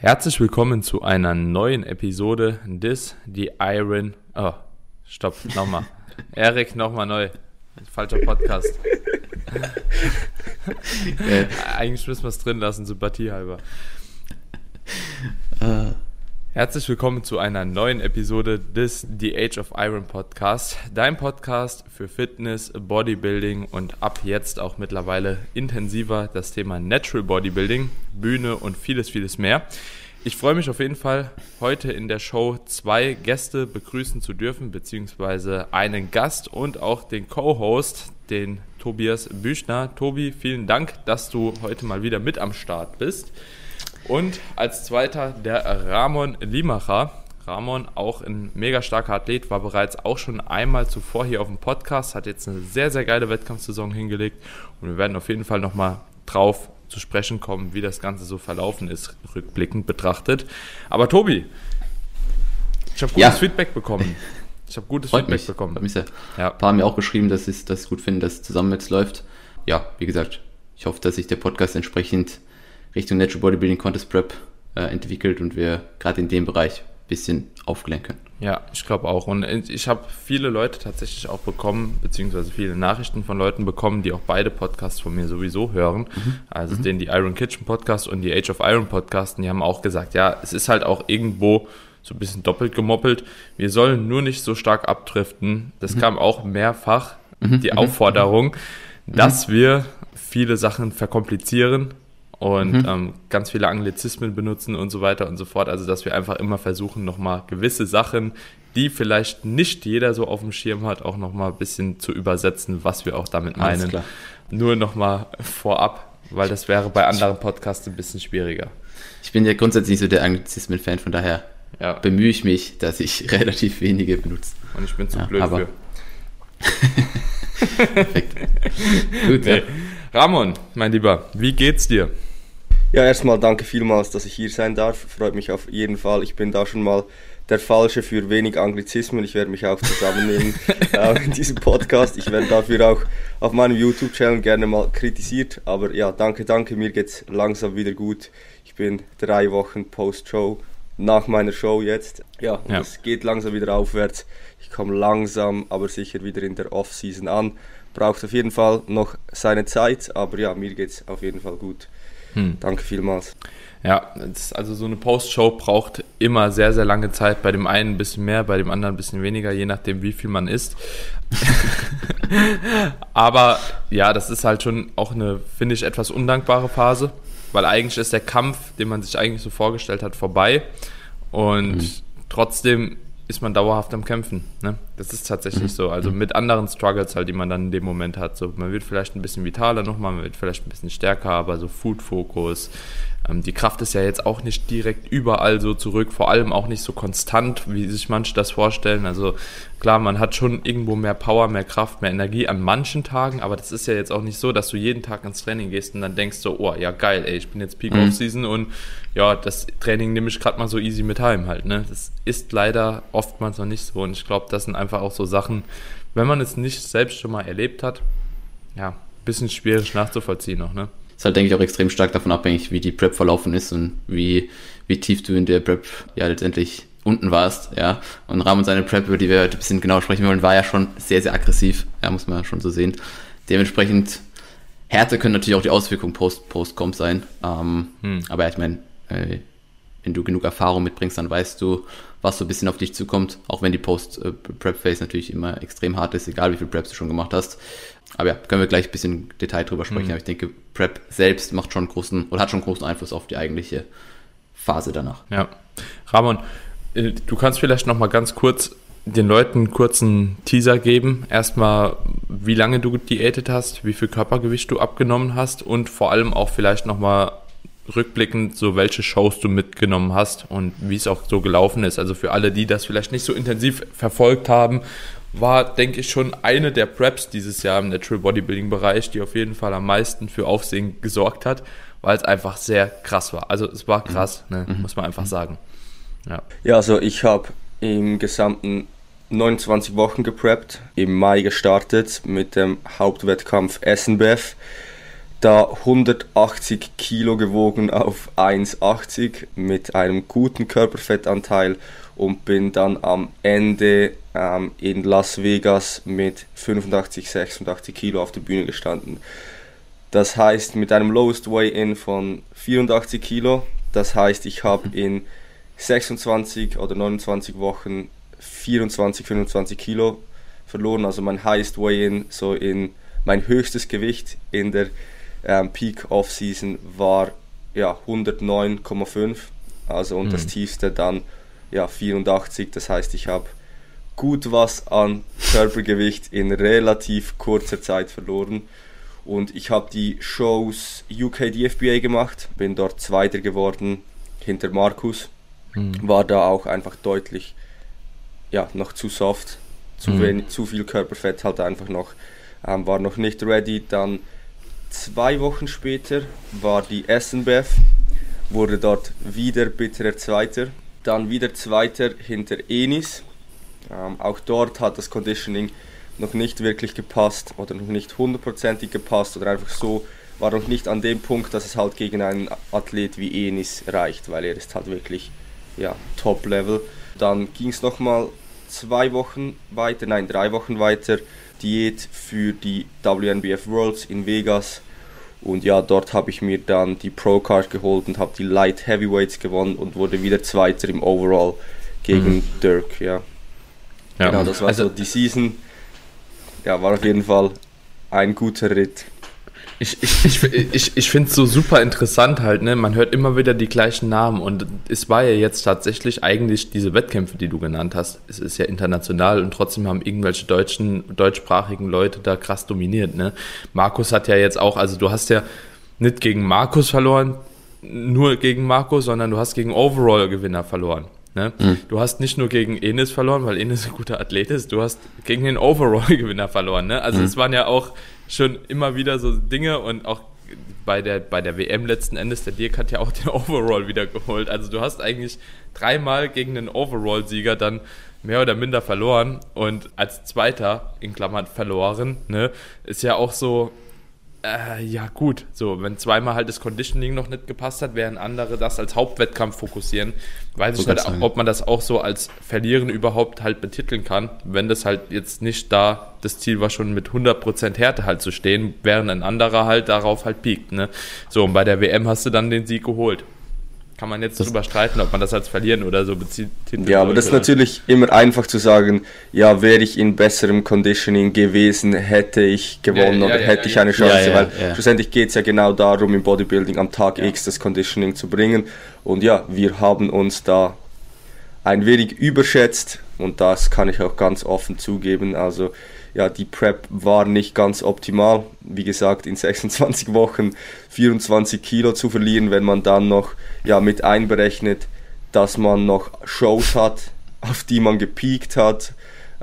Herzlich willkommen zu einer neuen Episode des The Iron. Oh, stopp, nochmal. Erik, nochmal neu. Falscher Podcast. äh, Eigentlich müssen wir es drin lassen, Sympathie halber. Uh. Herzlich willkommen zu einer neuen Episode des The Age of Iron Podcast, dein Podcast für Fitness, Bodybuilding und ab jetzt auch mittlerweile intensiver das Thema Natural Bodybuilding, Bühne und vieles, vieles mehr. Ich freue mich auf jeden Fall, heute in der Show zwei Gäste begrüßen zu dürfen, beziehungsweise einen Gast und auch den Co-Host, den Tobias Büchner. Tobi, vielen Dank, dass du heute mal wieder mit am Start bist. Und als zweiter der Ramon Limacher. Ramon, auch ein mega starker Athlet, war bereits auch schon einmal zuvor hier auf dem Podcast, hat jetzt eine sehr, sehr geile Wettkampfsaison hingelegt und wir werden auf jeden Fall nochmal drauf zu sprechen kommen, wie das Ganze so verlaufen ist, rückblickend betrachtet. Aber Tobi, ich habe gutes ja. Feedback bekommen. Ich habe gutes Freut Feedback mich. bekommen. Freut mich sehr. Ja. Ein paar haben mir auch geschrieben, dass sie es gut finden, dass es zusammen jetzt läuft. Ja, wie gesagt, ich hoffe, dass sich der Podcast entsprechend Richtung Natural Bodybuilding Contest Prep äh, entwickelt und wir gerade in dem Bereich ein bisschen aufklären können. Ja, ich glaube auch. Und ich habe viele Leute tatsächlich auch bekommen, beziehungsweise viele Nachrichten von Leuten bekommen, die auch beide Podcasts von mir sowieso hören. Mhm. Also mhm. den die Iron Kitchen Podcast und die Age of Iron Podcast. Und die haben auch gesagt, ja, es ist halt auch irgendwo so ein bisschen doppelt gemoppelt. Wir sollen nur nicht so stark abdriften. Das mhm. kam auch mehrfach, mhm. die mhm. Aufforderung, mhm. dass wir viele Sachen verkomplizieren und mhm. ähm, ganz viele Anglizismen benutzen und so weiter und so fort. Also, dass wir einfach immer versuchen, nochmal gewisse Sachen, die vielleicht nicht jeder so auf dem Schirm hat, auch nochmal ein bisschen zu übersetzen, was wir auch damit meinen. Nur nochmal vorab, weil das wäre bei anderen Podcasts ein bisschen schwieriger. Ich bin ja grundsätzlich so der Anglizismen-Fan, von daher ja. bemühe ich mich, dass ich relativ wenige benutze. Und ich bin zu ja, blöd aber. für. Perfekt. Gut, nee. ja. Ramon, mein Lieber, wie geht's dir? Ja, erstmal danke vielmals, dass ich hier sein darf. Freut mich auf jeden Fall. Ich bin da schon mal der Falsche für wenig Anglizismen. Ich werde mich auch zusammennehmen äh, in diesem Podcast. Ich werde dafür auch auf meinem YouTube-Channel gerne mal kritisiert. Aber ja, danke, danke. Mir geht's langsam wieder gut. Ich bin drei Wochen Post-Show nach meiner Show jetzt. Ja, ja. es geht langsam wieder aufwärts. Ich komme langsam, aber sicher wieder in der Off-Season an. Braucht auf jeden Fall noch seine Zeit, aber ja, mir geht's auf jeden Fall gut. Hm. Danke vielmals. Ja, also so eine Post-Show braucht immer sehr, sehr lange Zeit. Bei dem einen ein bisschen mehr, bei dem anderen ein bisschen weniger, je nachdem, wie viel man isst. Aber ja, das ist halt schon auch eine, finde ich, etwas undankbare Phase, weil eigentlich ist der Kampf, den man sich eigentlich so vorgestellt hat, vorbei. Und mhm. trotzdem ist man dauerhaft am Kämpfen. Ne? Das ist tatsächlich mhm. so. Also mit anderen Struggles halt, die man dann in dem Moment hat. So, man wird vielleicht ein bisschen vitaler nochmal, man wird vielleicht ein bisschen stärker, aber so Food-Fokus, die Kraft ist ja jetzt auch nicht direkt überall so zurück, vor allem auch nicht so konstant, wie sich manche das vorstellen. Also klar, man hat schon irgendwo mehr Power, mehr Kraft, mehr Energie an manchen Tagen, aber das ist ja jetzt auch nicht so, dass du jeden Tag ins Training gehst und dann denkst so, oh ja geil, ey, ich bin jetzt Peak mhm. Off Season und ja, das Training nehme ich gerade mal so easy mit heim halt. Ne? Das ist leider oftmals noch nicht so und ich glaube, das sind einfach auch so Sachen, wenn man es nicht selbst schon mal erlebt hat, ja, bisschen schwierig nachzuvollziehen noch, ne? Ist halt, denke ich, auch extrem stark davon abhängig, wie die Prep verlaufen ist und wie, wie tief du in der Prep ja letztendlich unten warst, ja. Und Rahmen seine Prep, über die wir heute ein bisschen genauer sprechen wollen, war ja schon sehr, sehr aggressiv, ja, muss man schon so sehen. Dementsprechend Härte können natürlich auch die Auswirkungen post, post-comp sein. Ähm, hm. Aber ja, ich meine, äh, wenn du genug Erfahrung mitbringst, dann weißt du, was so ein bisschen auf dich zukommt, auch wenn die Post-Prep-Phase natürlich immer extrem hart ist, egal wie viel Preps du schon gemacht hast. Aber ja, können wir gleich ein bisschen Detail drüber sprechen. Mhm. Aber ich denke, Prep selbst macht schon großen oder hat schon großen Einfluss auf die eigentliche Phase danach. Ja. Ramon, äh, du kannst vielleicht noch mal ganz kurz den Leuten einen kurzen Teaser geben. Erstmal, wie lange du diätet hast, wie viel Körpergewicht du abgenommen hast und vor allem auch vielleicht noch mal rückblickend so welche Shows du mitgenommen hast und wie es auch so gelaufen ist. Also für alle, die das vielleicht nicht so intensiv verfolgt haben, war, denke ich, schon eine der Preps dieses Jahr im Natural Bodybuilding Bereich, die auf jeden Fall am meisten für Aufsehen gesorgt hat, weil es einfach sehr krass war. Also es war krass, mhm. ne, mhm. muss man einfach mhm. sagen. Ja, ja also ich habe im gesamten 29 Wochen gepreppt, im Mai gestartet mit dem Hauptwettkampf Essenbef da 180 Kilo gewogen auf 1,80 mit einem guten Körperfettanteil und bin dann am Ende ähm, in Las Vegas mit 85, 86 Kilo auf der Bühne gestanden. Das heißt mit einem Lowest Weigh-In von 84 Kilo. Das heißt, ich habe in 26 oder 29 Wochen 24, 25 Kilo verloren. Also mein Highest Weigh-In, so in mein höchstes Gewicht in der ähm, Peak Off-Season war ja 109,5. Also und mhm. das tiefste dann ja 84. Das heißt, ich habe gut was an Körpergewicht in relativ kurzer Zeit verloren. Und ich habe die Shows UK DFBA gemacht, bin dort Zweiter geworden hinter Markus. Mhm. War da auch einfach deutlich ja, noch zu soft, zu, mhm. wenig, zu viel Körperfett halt einfach noch, ähm, war noch nicht ready. Dann zwei Wochen später war die SNBF, wurde dort wieder bitterer Zweiter dann wieder Zweiter hinter Enis. Ähm, auch dort hat das Conditioning noch nicht wirklich gepasst oder noch nicht hundertprozentig gepasst oder einfach so, war noch nicht an dem Punkt, dass es halt gegen einen Athlet wie Enis reicht, weil er ist halt wirklich ja, Top-Level. Dann ging es nochmal zwei Wochen weiter, nein, drei Wochen weiter, Diät für die WNBF Worlds in Vegas und ja, dort habe ich mir dann die Pro-Card geholt und habe die Light Heavyweights gewonnen und wurde wieder Zweiter im Overall gegen mhm. Dirk, ja. Ja. Genau, das war also, so die Season. Ja, war auf jeden Fall ein guter Ritt. Ich, ich, ich, ich, ich finde es so super interessant halt, ne? Man hört immer wieder die gleichen Namen und es war ja jetzt tatsächlich eigentlich diese Wettkämpfe, die du genannt hast. Es ist ja international und trotzdem haben irgendwelche deutschen, deutschsprachigen Leute da krass dominiert, ne? Markus hat ja jetzt auch, also du hast ja nicht gegen Markus verloren, nur gegen Markus, sondern du hast gegen Overall-Gewinner verloren. Ne? Mhm. Du hast nicht nur gegen Enes verloren, weil Enes ein guter Athlet ist, du hast gegen den Overall-Gewinner verloren. Ne? Also mhm. es waren ja auch schon immer wieder so Dinge und auch bei der, bei der WM letzten Endes, der Dirk hat ja auch den Overall wieder geholt. Also du hast eigentlich dreimal gegen den Overall-Sieger dann mehr oder minder verloren und als Zweiter, in Klammern verloren, ne, ist ja auch so, äh, ja gut, so, wenn zweimal halt das Conditioning noch nicht gepasst hat, während andere das als Hauptwettkampf fokussieren, weiß so ich halt, auch, ob man das auch so als Verlieren überhaupt halt betiteln kann, wenn das halt jetzt nicht da, das Ziel war schon mit 100% Härte halt zu stehen, während ein anderer halt darauf halt piekt, ne. So, und bei der WM hast du dann den Sieg geholt kann man jetzt das drüber streiten, ob man das als verlieren oder so bezieht. Ja, aber das ist natürlich immer einfach zu sagen, ja, wäre ich in besserem Conditioning gewesen, hätte ich gewonnen ja, ja, oder ja, hätte ich eine Chance, weil schlussendlich geht es ja genau darum, im Bodybuilding am Tag X das Conditioning zu bringen. Und ja, wir haben uns da ein wenig überschätzt und das kann ich auch ganz offen zugeben. Also ja, die Prep war nicht ganz optimal. Wie gesagt, in 26 Wochen 24 Kilo zu verlieren, wenn man dann noch ja, mit einberechnet, dass man noch Shows hat, auf die man gepiekt hat.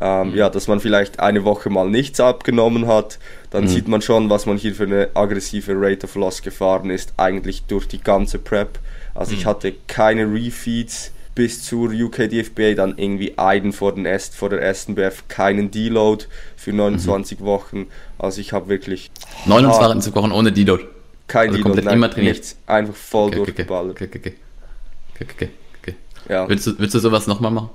Ähm, mhm. Ja, dass man vielleicht eine Woche mal nichts abgenommen hat, dann mhm. sieht man schon, was man hier für eine aggressive Rate of Loss gefahren ist, eigentlich durch die ganze Prep. Also mhm. ich hatte keine Refeeds, bis zur UK DFBA dann irgendwie einen vor, den Est, vor der SNBF, keinen Deload für 29 mhm. Wochen. Also ich habe wirklich... 29 Wochen ohne Deload? Kein also Deload, nein, immer trainiert. nichts. Einfach voll okay, durchgeballert. Okay, okay, okay. okay, okay. Ja. Willst, du, willst du sowas nochmal machen?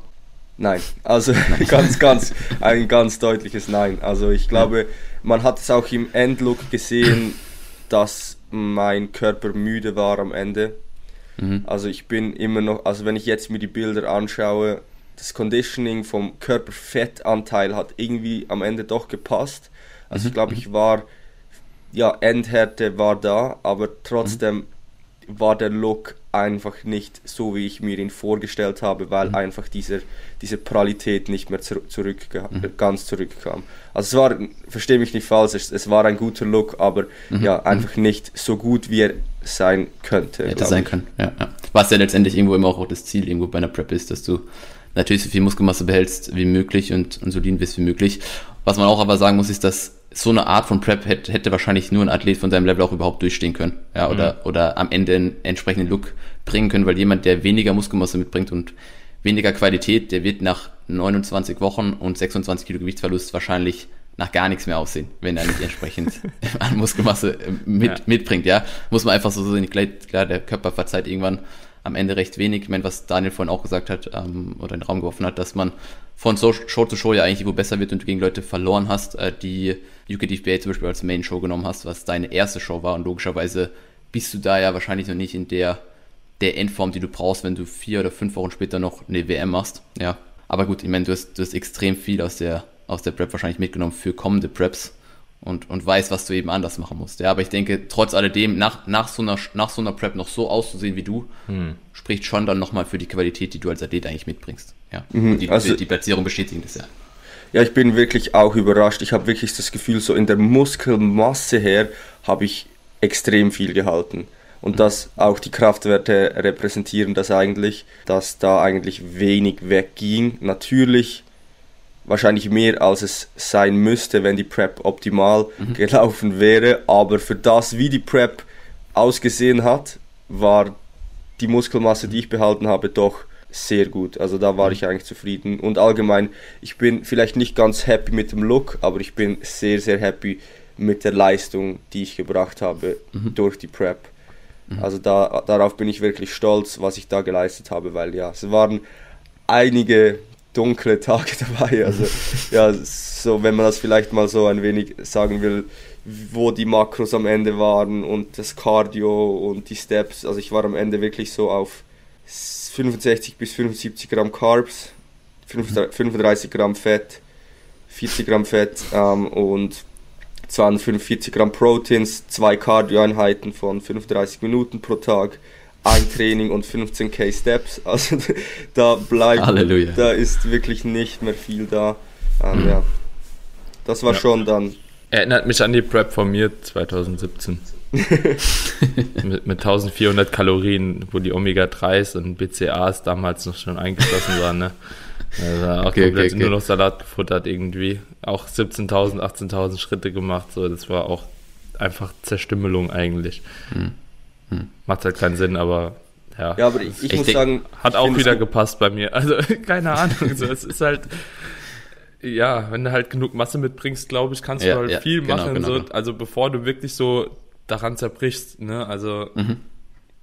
Nein, also ganz, ganz, ein ganz deutliches Nein. Also ich glaube, man hat es auch im Endlook gesehen, dass mein Körper müde war am Ende. Mhm. Also ich bin immer noch, also wenn ich jetzt mir die Bilder anschaue, das Conditioning vom Körperfettanteil hat irgendwie am Ende doch gepasst. Also mhm. ich glaube, mhm. ich war, ja, Endhärte war da, aber trotzdem mhm. war der Look einfach nicht so, wie ich mir ihn vorgestellt habe, weil mhm. einfach diese, diese Pralität nicht mehr zurück, zurück mhm. ganz zurückkam. Also es war, verstehe mich nicht falsch, es, es war ein guter Look, aber mhm. ja, einfach nicht so gut, wie er sein könnte. Hätte sein können, ja, ja. Was ja letztendlich irgendwo immer auch das Ziel irgendwo bei einer Prep ist, dass du natürlich so viel Muskelmasse behältst wie möglich und, und so lean bist wie möglich. Was man auch aber sagen muss, ist, dass so eine Art von Prep hätte, hätte wahrscheinlich nur ein Athlet von seinem Level auch überhaupt durchstehen können. Ja, oder, mhm. oder am Ende einen entsprechenden Look bringen können, weil jemand, der weniger Muskelmasse mitbringt und weniger Qualität, der wird nach 29 Wochen und 26 Kilo Gewichtsverlust wahrscheinlich nach gar nichts mehr aussehen, wenn er nicht entsprechend an Muskelmasse äh, mit, ja. mitbringt, ja. Muss man einfach so sehen, klar, der Körper verzeiht irgendwann am Ende recht wenig. Ich meine, was Daniel vorhin auch gesagt hat ähm, oder in den Raum geworfen hat, dass man von Show zu Show ja eigentlich wo besser wird und du gegen Leute verloren hast, äh, die UKDFBA zum Beispiel als Main Show genommen hast, was deine erste Show war und logischerweise bist du da ja wahrscheinlich noch nicht in der, der Endform, die du brauchst, wenn du vier oder fünf Wochen später noch eine WM machst, ja. Aber gut, ich meine, du hast, du hast extrem viel aus der, aus der Prep wahrscheinlich mitgenommen für kommende Preps und, und weiß, was du eben anders machen musst. Ja, aber ich denke, trotz alledem, nach, nach, so, einer, nach so einer Prep noch so auszusehen wie du, hm. spricht schon dann nochmal für die Qualität, die du als Athlet eigentlich mitbringst. Ja, mhm, die, also, die Platzierung bestätigen das ja. Ja, ich bin wirklich auch überrascht. Ich habe wirklich das Gefühl, so in der Muskelmasse her habe ich extrem viel gehalten. Und dass auch die Kraftwerte repräsentieren das eigentlich, dass da eigentlich wenig wegging. Natürlich wahrscheinlich mehr als es sein müsste, wenn die Prep optimal mhm. gelaufen wäre. Aber für das, wie die Prep ausgesehen hat, war die Muskelmasse, die ich behalten habe, doch sehr gut. Also da war mhm. ich eigentlich zufrieden. Und allgemein, ich bin vielleicht nicht ganz happy mit dem Look, aber ich bin sehr, sehr happy mit der Leistung, die ich gebracht habe mhm. durch die Prep. Mhm. Also da, darauf bin ich wirklich stolz, was ich da geleistet habe, weil ja, es waren einige dunkle Tage dabei. Also ja, so wenn man das vielleicht mal so ein wenig sagen will, wo die Makros am Ende waren und das Cardio und die Steps. Also ich war am Ende wirklich so auf 65 bis 75 Gramm Carbs, 35 Gramm Fett, 40 Gramm Fett ähm, und 245 Gramm Proteins, zwei Cardio-Einheiten von 35 Minuten pro Tag ein Training und 15k Steps. Also da bleibt, Halleluja. da ist wirklich nicht mehr viel da. Ähm, mhm. ja. Das war ja. schon dann. Erinnert mich an die Prep von mir 2017. mit, mit 1400 Kalorien, wo die Omega-3s und BCAs damals noch schon eingeschlossen waren. Ne? Also auch okay, komplett okay, okay. nur noch Salat gefuttert irgendwie. Auch 17.000, 18.000 Schritte gemacht. So, das war auch einfach Zerstümmelung eigentlich. Hm. Macht halt keinen Sinn, aber ja. Ja, aber ich, ich muss sagen. Hat auch wieder gepasst bei mir. Also, keine Ahnung. so, es ist halt. Ja, wenn du halt genug Masse mitbringst, glaube ich, kannst ja, du halt ja, viel genau, machen. Genau, so, genau. Also bevor du wirklich so daran zerbrichst, ne? Also. Mhm.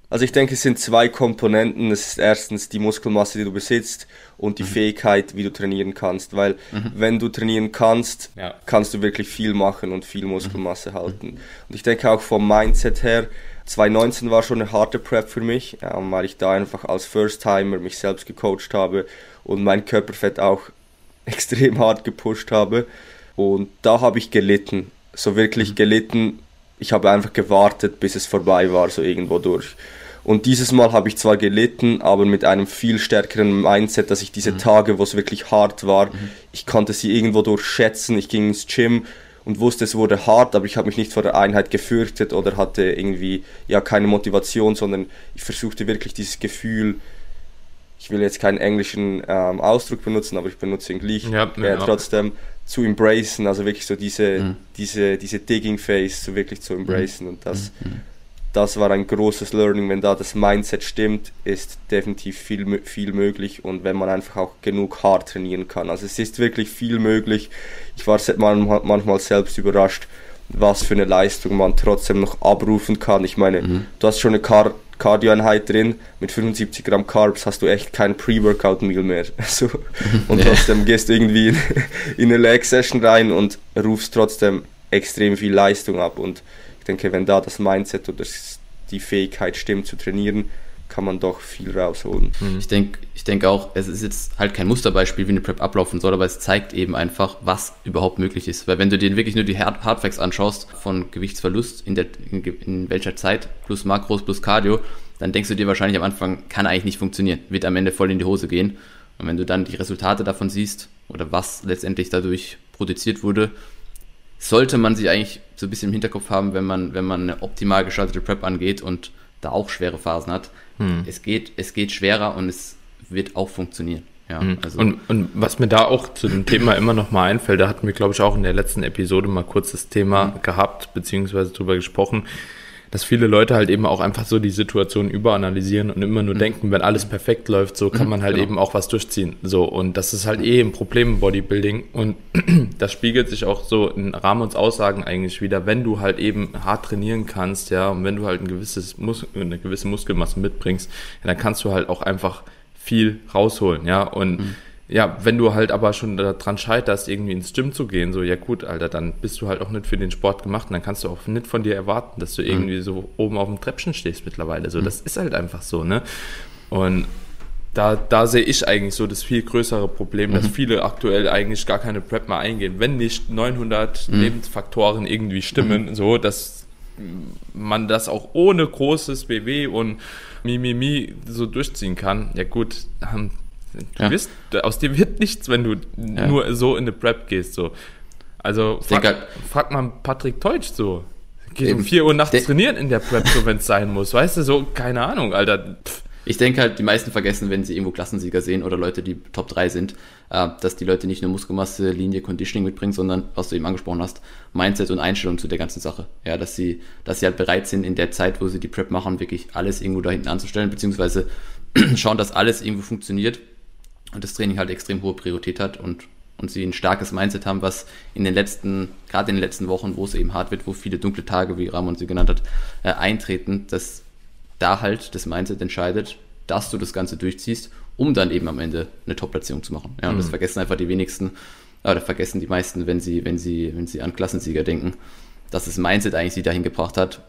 Also ich denke, es sind zwei Komponenten. Es ist erstens die Muskelmasse, die du besitzt und die mhm. Fähigkeit, wie du trainieren kannst. Weil mhm. wenn du trainieren kannst, ja. kannst du wirklich viel machen und viel Muskelmasse mhm. halten. Und ich denke auch vom Mindset her, 2019 war schon eine harte Prep für mich, ähm, weil ich da einfach als First-Timer mich selbst gecoacht habe und mein Körperfett auch extrem hart gepusht habe. Und da habe ich gelitten, so wirklich mhm. gelitten. Ich habe einfach gewartet, bis es vorbei war, so irgendwo durch. Und dieses Mal habe ich zwar gelitten, aber mit einem viel stärkeren Mindset, dass ich diese mhm. Tage, wo es wirklich hart war, mhm. ich konnte sie irgendwo durchschätzen. Ich ging ins Gym, und wusste, es wurde hart, aber ich habe mich nicht vor der Einheit gefürchtet oder hatte irgendwie ja keine Motivation, sondern ich versuchte wirklich dieses Gefühl, ich will jetzt keinen englischen ähm, Ausdruck benutzen, aber ich benutze ihn gleich, ja, äh, ja. trotzdem zu embracen, also wirklich so diese, mhm. diese, diese Digging Phase so wirklich zu embracen mhm. und das mhm das war ein großes Learning. Wenn da das Mindset stimmt, ist definitiv viel, viel möglich und wenn man einfach auch genug hart trainieren kann. Also es ist wirklich viel möglich. Ich war manchmal selbst überrascht, was für eine Leistung man trotzdem noch abrufen kann. Ich meine, mhm. du hast schon eine Car Cardio-Einheit drin, mit 75 Gramm Carbs hast du echt kein Pre-Workout-Meal mehr. Also, und trotzdem gehst du irgendwie in, in eine Leg-Session rein und rufst trotzdem extrem viel Leistung ab und denke, wenn da das Mindset oder die Fähigkeit stimmt zu trainieren, kann man doch viel rausholen. Mhm. Ich denke ich denk auch, es ist jetzt halt kein Musterbeispiel, wie eine Prep ablaufen soll, aber es zeigt eben einfach, was überhaupt möglich ist. Weil wenn du dir wirklich nur die Hard Hardfacts anschaust von Gewichtsverlust in, der, in, in welcher Zeit, plus Makros, plus Cardio, dann denkst du dir wahrscheinlich am Anfang, kann eigentlich nicht funktionieren, wird am Ende voll in die Hose gehen. Und wenn du dann die Resultate davon siehst oder was letztendlich dadurch produziert wurde, sollte man sich eigentlich so ein bisschen im Hinterkopf haben, wenn man, wenn man eine optimal gestaltete Prep angeht und da auch schwere Phasen hat. Hm. Es, geht, es geht schwerer und es wird auch funktionieren. Ja, hm. also. und, und was mir da auch zu dem Thema immer noch mal einfällt, da hatten wir, glaube ich, auch in der letzten Episode mal kurz das Thema hm. gehabt, beziehungsweise drüber gesprochen. Dass viele Leute halt eben auch einfach so die Situation überanalysieren und immer nur mhm. denken, wenn alles perfekt läuft, so kann mhm, man halt genau. eben auch was durchziehen. So, und das ist halt eh ein Problem im Bodybuilding und das spiegelt sich auch so in Rahmens Aussagen eigentlich wieder, wenn du halt eben hart trainieren kannst, ja, und wenn du halt ein gewisses Mus eine gewisse Muskelmasse mitbringst, ja, dann kannst du halt auch einfach viel rausholen, ja, und mhm ja, wenn du halt aber schon daran scheiterst, irgendwie ins Gym zu gehen, so, ja gut, Alter, dann bist du halt auch nicht für den Sport gemacht und dann kannst du auch nicht von dir erwarten, dass du mhm. irgendwie so oben auf dem Treppchen stehst mittlerweile. So, mhm. das ist halt einfach so, ne? Und da, da sehe ich eigentlich so das viel größere Problem, mhm. dass viele aktuell eigentlich gar keine Prep mehr eingehen, wenn nicht 900 mhm. Lebensfaktoren irgendwie stimmen, mhm. so, dass man das auch ohne großes BW und Mimimi so durchziehen kann. Ja gut, Du ja. wirst, aus dir wird nichts, wenn du ja. nur so in eine Prep gehst. So. Also frag, halt, frag mal Patrick Teutsch so. Geht um 4 Uhr nachts trainieren in der Prep, so wenn es sein muss. Weißt du, so, keine Ahnung, Alter. Pff. Ich denke halt, die meisten vergessen, wenn sie irgendwo Klassensieger sehen oder Leute, die Top 3 sind, äh, dass die Leute nicht nur Muskelmasse, Linie, Conditioning mitbringen, sondern, was du eben angesprochen hast, Mindset und Einstellung zu der ganzen Sache. Ja, dass sie, dass sie halt bereit sind, in der Zeit, wo sie die Prep machen, wirklich alles irgendwo da hinten anzustellen, beziehungsweise schauen, dass alles irgendwo funktioniert und das Training halt extrem hohe Priorität hat und, und sie ein starkes Mindset haben, was in den letzten, gerade in den letzten Wochen, wo es eben hart wird, wo viele dunkle Tage, wie Ramon sie genannt hat, äh, eintreten, dass da halt das Mindset entscheidet, dass du das Ganze durchziehst, um dann eben am Ende eine Top-Platzierung zu machen. Ja, und mhm. das vergessen einfach die wenigsten, oder vergessen die meisten, wenn sie, wenn sie, wenn sie an Klassensieger denken, dass das Mindset eigentlich sie dahin gebracht hat.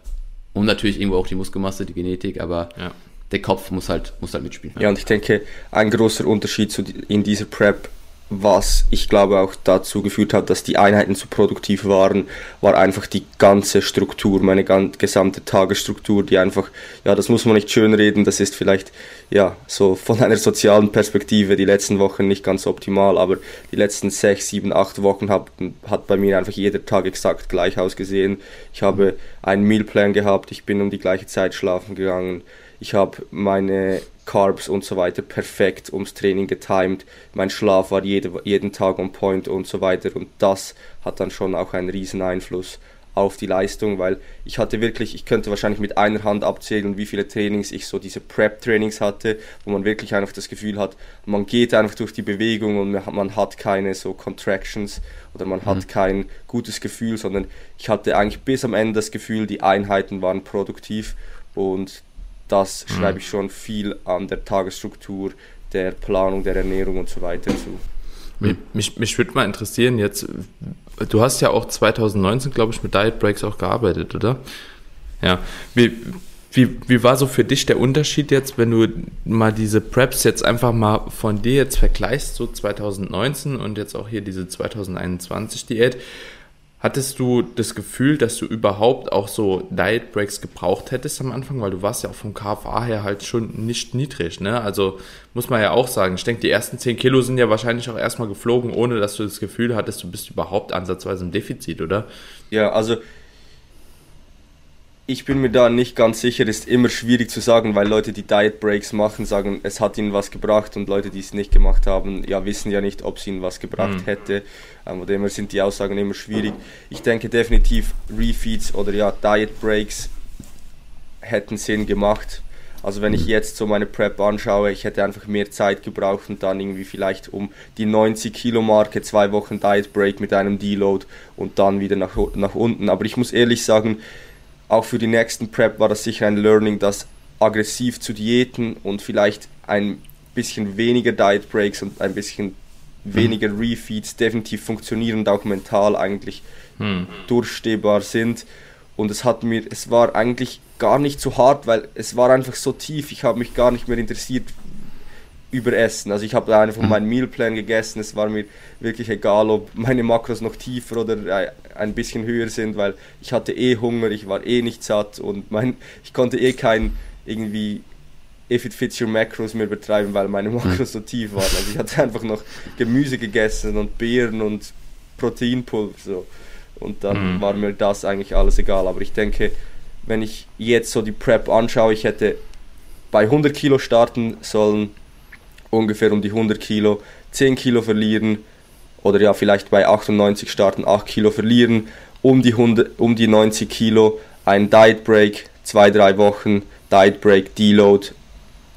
Und natürlich irgendwo auch die Muskelmasse, die Genetik, aber ja der Kopf muss halt, muss halt mitspielen. Ja, und ich denke, ein großer Unterschied zu, in dieser Prep, was ich glaube auch dazu geführt hat, dass die Einheiten so produktiv waren, war einfach die ganze Struktur, meine gesamte Tagesstruktur, die einfach, ja, das muss man nicht schönreden, das ist vielleicht, ja, so von einer sozialen Perspektive die letzten Wochen nicht ganz optimal, aber die letzten sechs, sieben, acht Wochen hat, hat bei mir einfach jeder Tag exakt gleich ausgesehen. Ich habe einen Mealplan gehabt, ich bin um die gleiche Zeit schlafen gegangen, ich habe meine Carbs und so weiter perfekt ums Training getimed. Mein Schlaf war jede, jeden Tag on point und so weiter. Und das hat dann schon auch einen riesen Einfluss auf die Leistung, weil ich hatte wirklich, ich könnte wahrscheinlich mit einer Hand abzählen, wie viele Trainings ich so diese Prep-Trainings hatte, wo man wirklich einfach das Gefühl hat, man geht einfach durch die Bewegung und man hat keine so Contractions oder man hat mhm. kein gutes Gefühl, sondern ich hatte eigentlich bis am Ende das Gefühl, die Einheiten waren produktiv und das mhm. schreibe ich schon viel an der Tagesstruktur, der Planung, der Ernährung und so weiter zu. Mich, mich würde mal interessieren, jetzt, du hast ja auch 2019, glaube ich, mit Diet Breaks auch gearbeitet, oder? Ja. Wie, wie, wie war so für dich der Unterschied jetzt, wenn du mal diese Preps jetzt einfach mal von dir jetzt vergleichst, so 2019 und jetzt auch hier diese 2021 Diät? Hattest du das Gefühl, dass du überhaupt auch so Diet Breaks gebraucht hättest am Anfang? Weil du warst ja auch vom KFA her halt schon nicht niedrig, ne? Also muss man ja auch sagen. Ich denke, die ersten 10 Kilo sind ja wahrscheinlich auch erstmal geflogen, ohne dass du das Gefühl hattest, du bist überhaupt ansatzweise im Defizit, oder? Ja, also ich bin mir da nicht ganz sicher, ist immer schwierig zu sagen, weil Leute, die Diet Breaks machen, sagen, es hat ihnen was gebracht und Leute, die es nicht gemacht haben, ja, wissen ja nicht, ob es ihnen was gebracht mhm. hätte. Ähm, von dem her sind die Aussagen immer schwierig. Ich denke definitiv Refeeds oder ja, Diet Breaks hätten Sinn gemacht. Also wenn ich mhm. jetzt so meine Prep anschaue, ich hätte einfach mehr Zeit gebraucht und dann irgendwie vielleicht um die 90 Kilo Marke zwei Wochen Diet Break mit einem Deload und dann wieder nach, nach unten. Aber ich muss ehrlich sagen, auch für die nächsten Prep war das sicher ein Learning, dass aggressiv zu Diäten und vielleicht ein bisschen weniger Diet Breaks und ein bisschen mhm. weniger Refeeds definitiv funktionieren und auch mental eigentlich mhm. durchstehbar sind. Und es hat mir, es war eigentlich gar nicht so hart, weil es war einfach so tief. Ich habe mich gar nicht mehr interessiert, über Essen. Also ich habe einfach mhm. meinen Mealplan gegessen. Es war mir wirklich egal, ob meine Makros noch tiefer oder äh, ein bisschen höher sind, weil ich hatte eh Hunger, ich war eh nicht satt und mein, ich konnte eh kein irgendwie if it fits your macros mehr betreiben, weil meine Makros mhm. so tief waren. Also ich hatte einfach noch Gemüse gegessen und Beeren und Proteinpulver so. Und dann mhm. war mir das eigentlich alles egal. Aber ich denke, wenn ich jetzt so die Prep anschaue, ich hätte bei 100 Kilo starten sollen, ungefähr um die 100 Kilo, 10 Kilo verlieren oder ja vielleicht bei 98 starten 8 Kilo verlieren, um die, 100, um die 90 Kilo ein Diet Break, zwei, drei Wochen, Diet Break, Deload,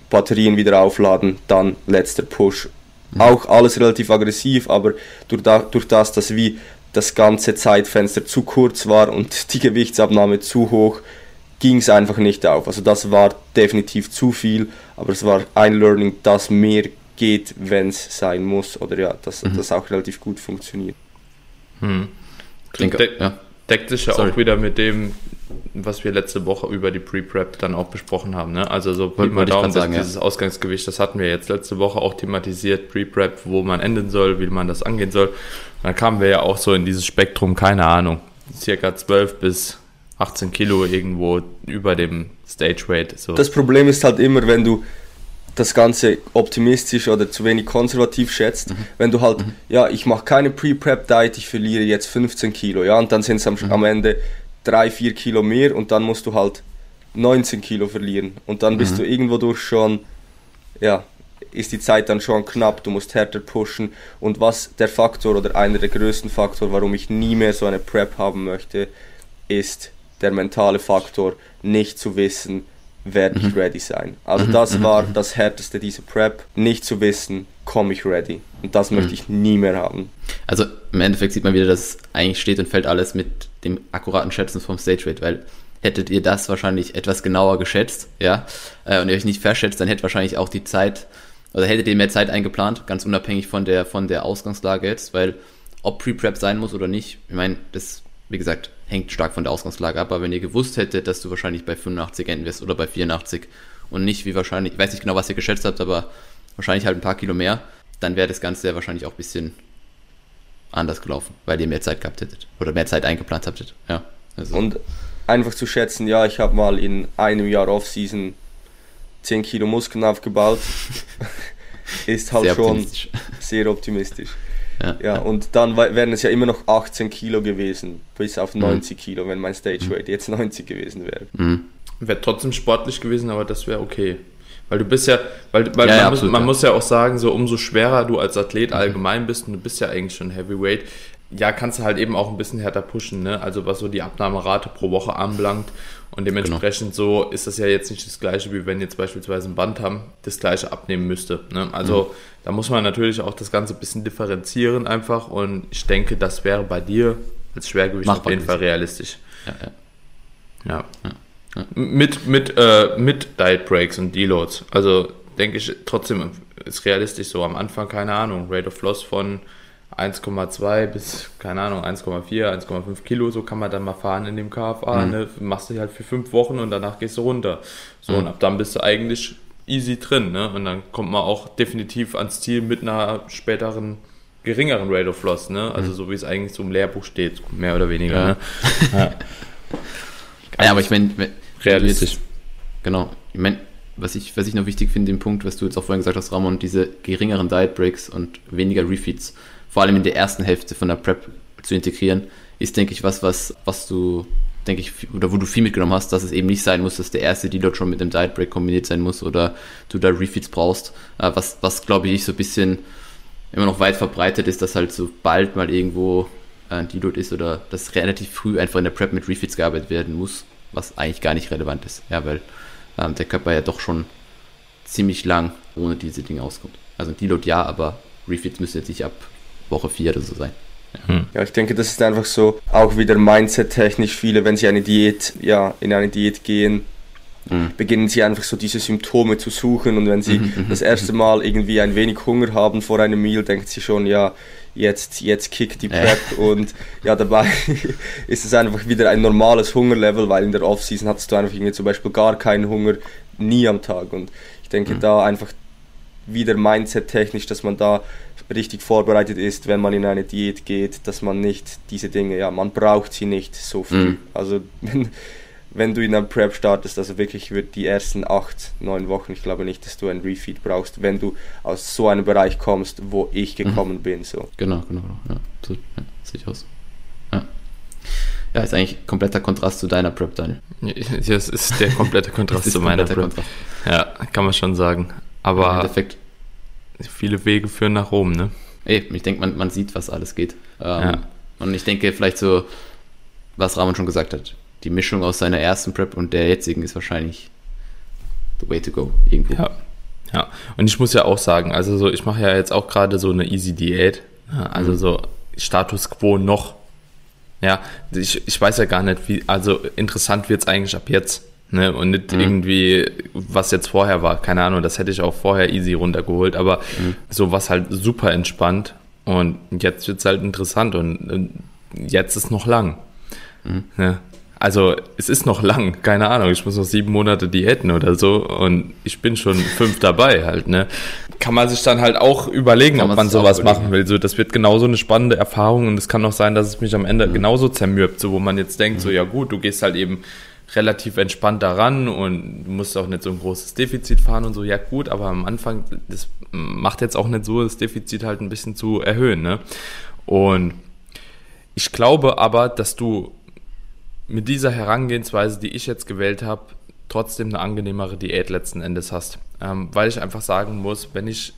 Batterien wieder aufladen, dann letzter Push. Mhm. Auch alles relativ aggressiv, aber durch, da, durch das, dass wie das ganze Zeitfenster zu kurz war und die Gewichtsabnahme zu hoch, ging es einfach nicht auf. Also das war definitiv zu viel, aber es war ein Learning, dass mehr geht, wenn es sein muss oder ja, dass mhm. das auch relativ gut funktioniert. Hm. Denke, De ja. Deckt sich ja Sorry. auch wieder mit dem, was wir letzte Woche über die Pre-Prep dann auch besprochen haben. Ne? Also so Pi mal Daumen, sagen, dieses ja. Ausgangsgewicht, das hatten wir jetzt letzte Woche auch thematisiert, Pre-Prep, wo man enden soll, wie man das angehen soll. Und dann kamen wir ja auch so in dieses Spektrum, keine Ahnung, circa 12 bis 18 Kilo irgendwo über dem Stage Weight. So. Das Problem ist halt immer, wenn du das Ganze optimistisch oder zu wenig konservativ schätzt, mhm. wenn du halt, mhm. ja, ich mache keine Pre-Prep-Diet, ich verliere jetzt 15 Kilo, ja, und dann sind es am, mhm. am Ende 3, 4 Kilo mehr und dann musst du halt 19 Kilo verlieren und dann bist mhm. du irgendwo durch schon, ja, ist die Zeit dann schon knapp, du musst härter pushen und was der Faktor oder einer der größten Faktoren, warum ich nie mehr so eine Prep haben möchte, ist der mentale Faktor, nicht zu wissen, werde ich mhm. ready sein. Also mhm. das mhm. war das härteste dieser Prep, nicht zu wissen, komme ich ready. Und das möchte mhm. ich nie mehr haben. Also im Endeffekt sieht man wieder, dass eigentlich steht und fällt alles mit dem akkuraten Schätzen vom Stage Rate, weil hättet ihr das wahrscheinlich etwas genauer geschätzt, ja, äh, und ihr euch nicht verschätzt, dann hätte wahrscheinlich auch die Zeit, oder hättet ihr mehr Zeit eingeplant, ganz unabhängig von der, von der Ausgangslage jetzt, weil ob Pre-Prep sein muss oder nicht, ich meine, das wie gesagt, hängt stark von der Ausgangslage ab, aber wenn ihr gewusst hättet, dass du wahrscheinlich bei 85 enden wirst oder bei 84 und nicht wie wahrscheinlich, ich weiß nicht genau, was ihr geschätzt habt, aber wahrscheinlich halt ein paar Kilo mehr, dann wäre das Ganze ja wahrscheinlich auch ein bisschen anders gelaufen, weil ihr mehr Zeit gehabt hättet oder mehr Zeit eingeplant habtet. Ja, also. Und einfach zu schätzen, ja, ich habe mal in einem Jahr Off-Season 10 Kilo Muskeln aufgebaut, ist halt sehr schon sehr optimistisch. Ja, ja, und dann wären es ja immer noch 18 Kilo gewesen, bis auf 90 mhm. Kilo, wenn mein Stage Weight jetzt 90 gewesen wäre. Mhm. Wäre trotzdem sportlich gewesen, aber das wäre okay. Weil du bist ja, weil, weil ja, man, ja, muss, man muss ja auch sagen, so umso schwerer du als Athlet mhm. allgemein bist und du bist ja eigentlich schon Heavyweight, ja, kannst du halt eben auch ein bisschen härter pushen, ne? Also was so die Abnahmerate pro Woche anbelangt. Und dementsprechend genau. so ist das ja jetzt nicht das gleiche, wie wenn jetzt beispielsweise ein Band haben, das gleiche abnehmen müsste. Ne? Also mhm. da muss man natürlich auch das Ganze ein bisschen differenzieren einfach. Und ich denke, das wäre bei dir als Schwergewicht Machbar auf jeden Fall realistisch. Ja, ja. ja. ja. Mit, mit, äh, mit Diet Breaks und Deloads. Also denke ich trotzdem ist realistisch so am Anfang, keine Ahnung, Rate of Loss von 1,2 bis, keine Ahnung, 1,4, 1,5 Kilo, so kann man dann mal fahren in dem KFA. Mhm. Ne? Machst du halt für fünf Wochen und danach gehst du runter. So, mhm. und ab dann bist du eigentlich easy drin. Ne? Und dann kommt man auch definitiv ans Ziel mit einer späteren, geringeren Rate of Loss. Ne? Also, mhm. so wie es eigentlich so im Lehrbuch steht, mehr oder weniger. Ja, ne? ja. ja aber ich meine, realistisch. Genau. Ich meine, was ich, was ich noch wichtig finde, den Punkt, was du jetzt auch vorhin gesagt hast, Ramon, diese geringeren Diet Breaks und weniger Refeeds vor allem in der ersten Hälfte von der Prep zu integrieren, ist, denke ich, was, was, was du, denke ich, oder wo du viel mitgenommen hast, dass es eben nicht sein muss, dass der erste Deload schon mit dem Diet Break kombiniert sein muss oder du da Refeeds brauchst. Äh, was, was glaube ich, so ein bisschen immer noch weit verbreitet ist, dass halt sobald mal irgendwo ein Deload ist oder dass relativ früh einfach in der Prep mit Refeeds gearbeitet werden muss, was eigentlich gar nicht relevant ist. Ja, weil ähm, der Körper ja doch schon ziemlich lang ohne diese Dinge auskommt. Also ein Deload ja, aber Refeeds müsste jetzt nicht ab Woche 4 oder so sein. Ja. Hm. ja, ich denke, das ist einfach so, auch wieder Mindset-technisch, viele, wenn sie eine Diät, ja, in eine Diät gehen, mhm. beginnen sie einfach so diese Symptome zu suchen und wenn sie mhm, mhm das erste mhm. Mal irgendwie ein wenig Hunger haben vor einem Meal, denken sie schon, ja, jetzt, jetzt kickt die Prep äh. und ja, dabei ist es einfach wieder ein normales Hungerlevel, weil in der Offseason hattest du einfach irgendwie zum Beispiel gar keinen Hunger, nie am Tag und ich denke, mhm. da einfach wieder Mindset-technisch, dass man da richtig vorbereitet ist, wenn man in eine Diät geht, dass man nicht diese Dinge, ja, man braucht sie nicht so viel. Mhm. Also wenn, wenn du in einem Prep startest, also wirklich wird die ersten acht, neun Wochen, ich glaube nicht, dass du ein Refeed brauchst, wenn du aus so einem Bereich kommst, wo ich mhm. gekommen mhm. bin. So. Genau, genau, ja, so, ja, ich aus. Ja. Ja, ist eigentlich kompletter Kontrast zu deiner Prep, Daniel. Ja, es ist der komplette Kontrast zu meiner Prep. Kontrast. Ja, kann man schon sagen. Aber im Endeffekt viele Wege führen nach Rom, ne? Ey, ich denke, man, man sieht, was alles geht. Ähm, ja. Und ich denke, vielleicht so, was Ramon schon gesagt hat, die Mischung aus seiner ersten Prep und der jetzigen ist wahrscheinlich the way to go irgendwo. Ja. Ja, und ich muss ja auch sagen, also so, ich mache ja jetzt auch gerade so eine Easy Diät, also mhm. so Status Quo noch. Ja, ich, ich weiß ja gar nicht, wie, also interessant wird es eigentlich ab jetzt. Ne? Und nicht mhm. irgendwie, was jetzt vorher war. Keine Ahnung, das hätte ich auch vorher easy runtergeholt, aber mhm. so was halt super entspannt. Und jetzt wird es halt interessant und jetzt ist noch lang. Mhm. Ne? Also es ist noch lang, keine Ahnung, ich muss noch sieben Monate Diäten oder so und ich bin schon fünf dabei halt, ne? Kann man sich dann halt auch überlegen, kann ob man sowas machen will. So, das wird genauso eine spannende Erfahrung und es kann auch sein, dass es mich am Ende mhm. genauso zermürbt, so wo man jetzt denkt, mhm. so ja gut, du gehst halt eben relativ entspannt daran und musst auch nicht so ein großes Defizit fahren und so, ja gut, aber am Anfang, das macht jetzt auch nicht so, das Defizit halt ein bisschen zu erhöhen, ne? Und ich glaube aber, dass du mit dieser Herangehensweise, die ich jetzt gewählt habe, trotzdem eine angenehmere Diät letzten Endes hast. Ähm, weil ich einfach sagen muss, wenn ich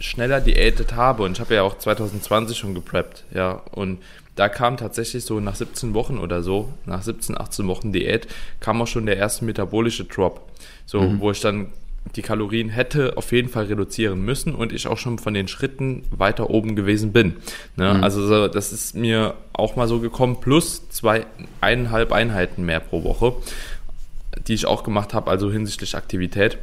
schneller diätet habe, und ich habe ja auch 2020 schon gepreppt, ja, und da kam tatsächlich so nach 17 Wochen oder so, nach 17, 18 Wochen Diät, kam auch schon der erste metabolische Drop. So, mhm. wo ich dann die Kalorien hätte auf jeden Fall reduzieren müssen und ich auch schon von den Schritten weiter oben gewesen bin. Ne? Mhm. Also so, das ist mir auch mal so gekommen, plus zwei, eineinhalb Einheiten mehr pro Woche, die ich auch gemacht habe, also hinsichtlich Aktivität.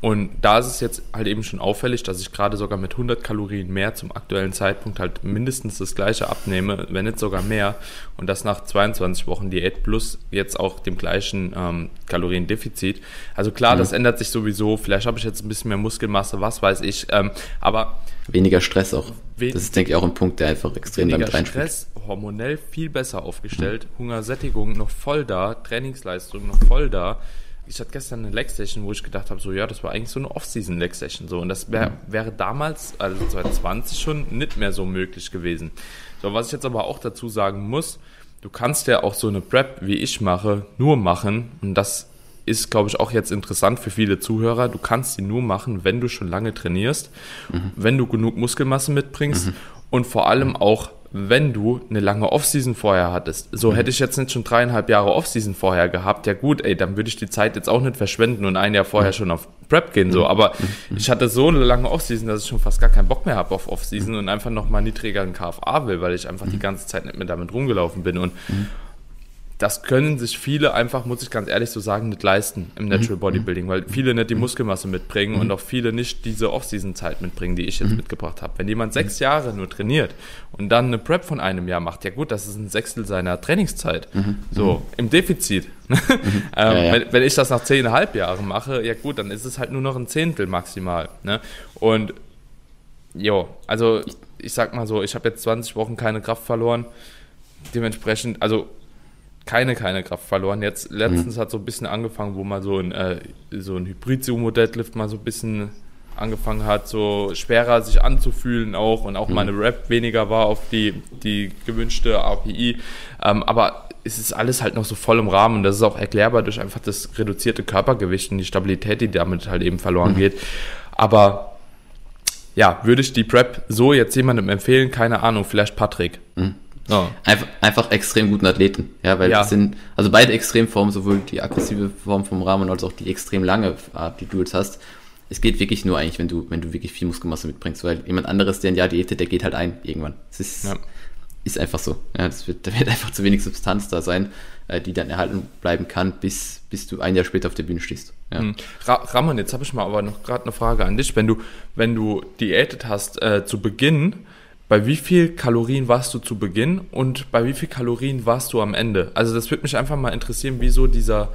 Und da ist es jetzt halt eben schon auffällig, dass ich gerade sogar mit 100 Kalorien mehr zum aktuellen Zeitpunkt halt mindestens das gleiche abnehme, wenn nicht sogar mehr. Und das nach 22 Wochen Diät plus jetzt auch dem gleichen ähm, Kaloriendefizit. Also klar, mhm. das ändert sich sowieso. Vielleicht habe ich jetzt ein bisschen mehr Muskelmasse, was weiß ich. Ähm, aber weniger Stress auch. das ist, denke ich, auch ein Punkt, der einfach extrem damit reinspielt. Stress, hormonell viel besser aufgestellt, mhm. Hungersättigung noch voll da, Trainingsleistung noch voll da ich hatte gestern eine Leg-Session, wo ich gedacht habe, so ja, das war eigentlich so eine Off-Season-Leg-Session. So, und das wär, wäre damals, also 2020, schon nicht mehr so möglich gewesen. So, was ich jetzt aber auch dazu sagen muss, du kannst ja auch so eine Prep, wie ich mache, nur machen. Und das ist, glaube ich, auch jetzt interessant für viele Zuhörer. Du kannst sie nur machen, wenn du schon lange trainierst, mhm. wenn du genug Muskelmasse mitbringst mhm. und vor allem auch, wenn du eine lange Offseason vorher hattest. So mhm. hätte ich jetzt nicht schon dreieinhalb Jahre Offseason vorher gehabt, ja gut, ey, dann würde ich die Zeit jetzt auch nicht verschwenden und ein Jahr vorher mhm. schon auf Prep gehen, so. Mhm. Aber mhm. ich hatte so eine lange Offseason, dass ich schon fast gar keinen Bock mehr habe auf Offseason mhm. und einfach nochmal niedrigeren KFA will, weil ich einfach die ganze Zeit nicht mehr damit rumgelaufen bin und das können sich viele einfach, muss ich ganz ehrlich so sagen, nicht leisten im Natural mhm. Bodybuilding, weil viele nicht die mhm. Muskelmasse mitbringen mhm. und auch viele nicht diese Off-Season-Zeit mitbringen, die ich jetzt mhm. mitgebracht habe. Wenn jemand sechs Jahre nur trainiert und dann eine Prep von einem Jahr macht, ja gut, das ist ein Sechstel seiner Trainingszeit. Mhm. So, mhm. im Defizit. ähm, ja, ja. Wenn, wenn, ich das nach zehneinhalb Jahren mache, ja gut, dann ist es halt nur noch ein Zehntel maximal. Ne? Und jo, also ich sag mal so, ich habe jetzt 20 Wochen keine Kraft verloren. Dementsprechend, also keine, keine Kraft verloren. Jetzt letztens mhm. hat so ein bisschen angefangen, wo man so ein, äh, so ein Hybrid-Sumo-Deadlift mal so ein bisschen angefangen hat, so schwerer sich anzufühlen auch und auch mhm. meine Rap weniger war auf die, die gewünschte API. Ähm, aber es ist alles halt noch so voll im Rahmen und das ist auch erklärbar durch einfach das reduzierte Körpergewicht und die Stabilität, die damit halt eben verloren mhm. geht. Aber ja, würde ich die Prep so jetzt jemandem empfehlen? Keine Ahnung, vielleicht Patrick. Mhm. Oh. Einfach, einfach extrem guten Athleten. Ja, weil ja. das sind, also beide Extremformen, sowohl die aggressive Form vom Rahmen als auch die extrem lange Art, die du jetzt hast. Es geht wirklich nur eigentlich, wenn du, wenn du wirklich viel Muskelmasse mitbringst, weil jemand anderes, der ein Jahr diätet, der geht halt ein irgendwann. Es ist, ja. ist einfach so. Ja, das wird, da wird einfach zu wenig Substanz da sein, äh, die dann erhalten bleiben kann, bis, bis du ein Jahr später auf der Bühne stehst. Ja. Hm. Ramon, jetzt habe ich mal aber noch gerade eine Frage an dich. Wenn du, wenn du diätet hast äh, zu Beginn, bei wie viel Kalorien warst du zu Beginn und bei wie viel Kalorien warst du am Ende? Also das würde mich einfach mal interessieren, wieso dieser,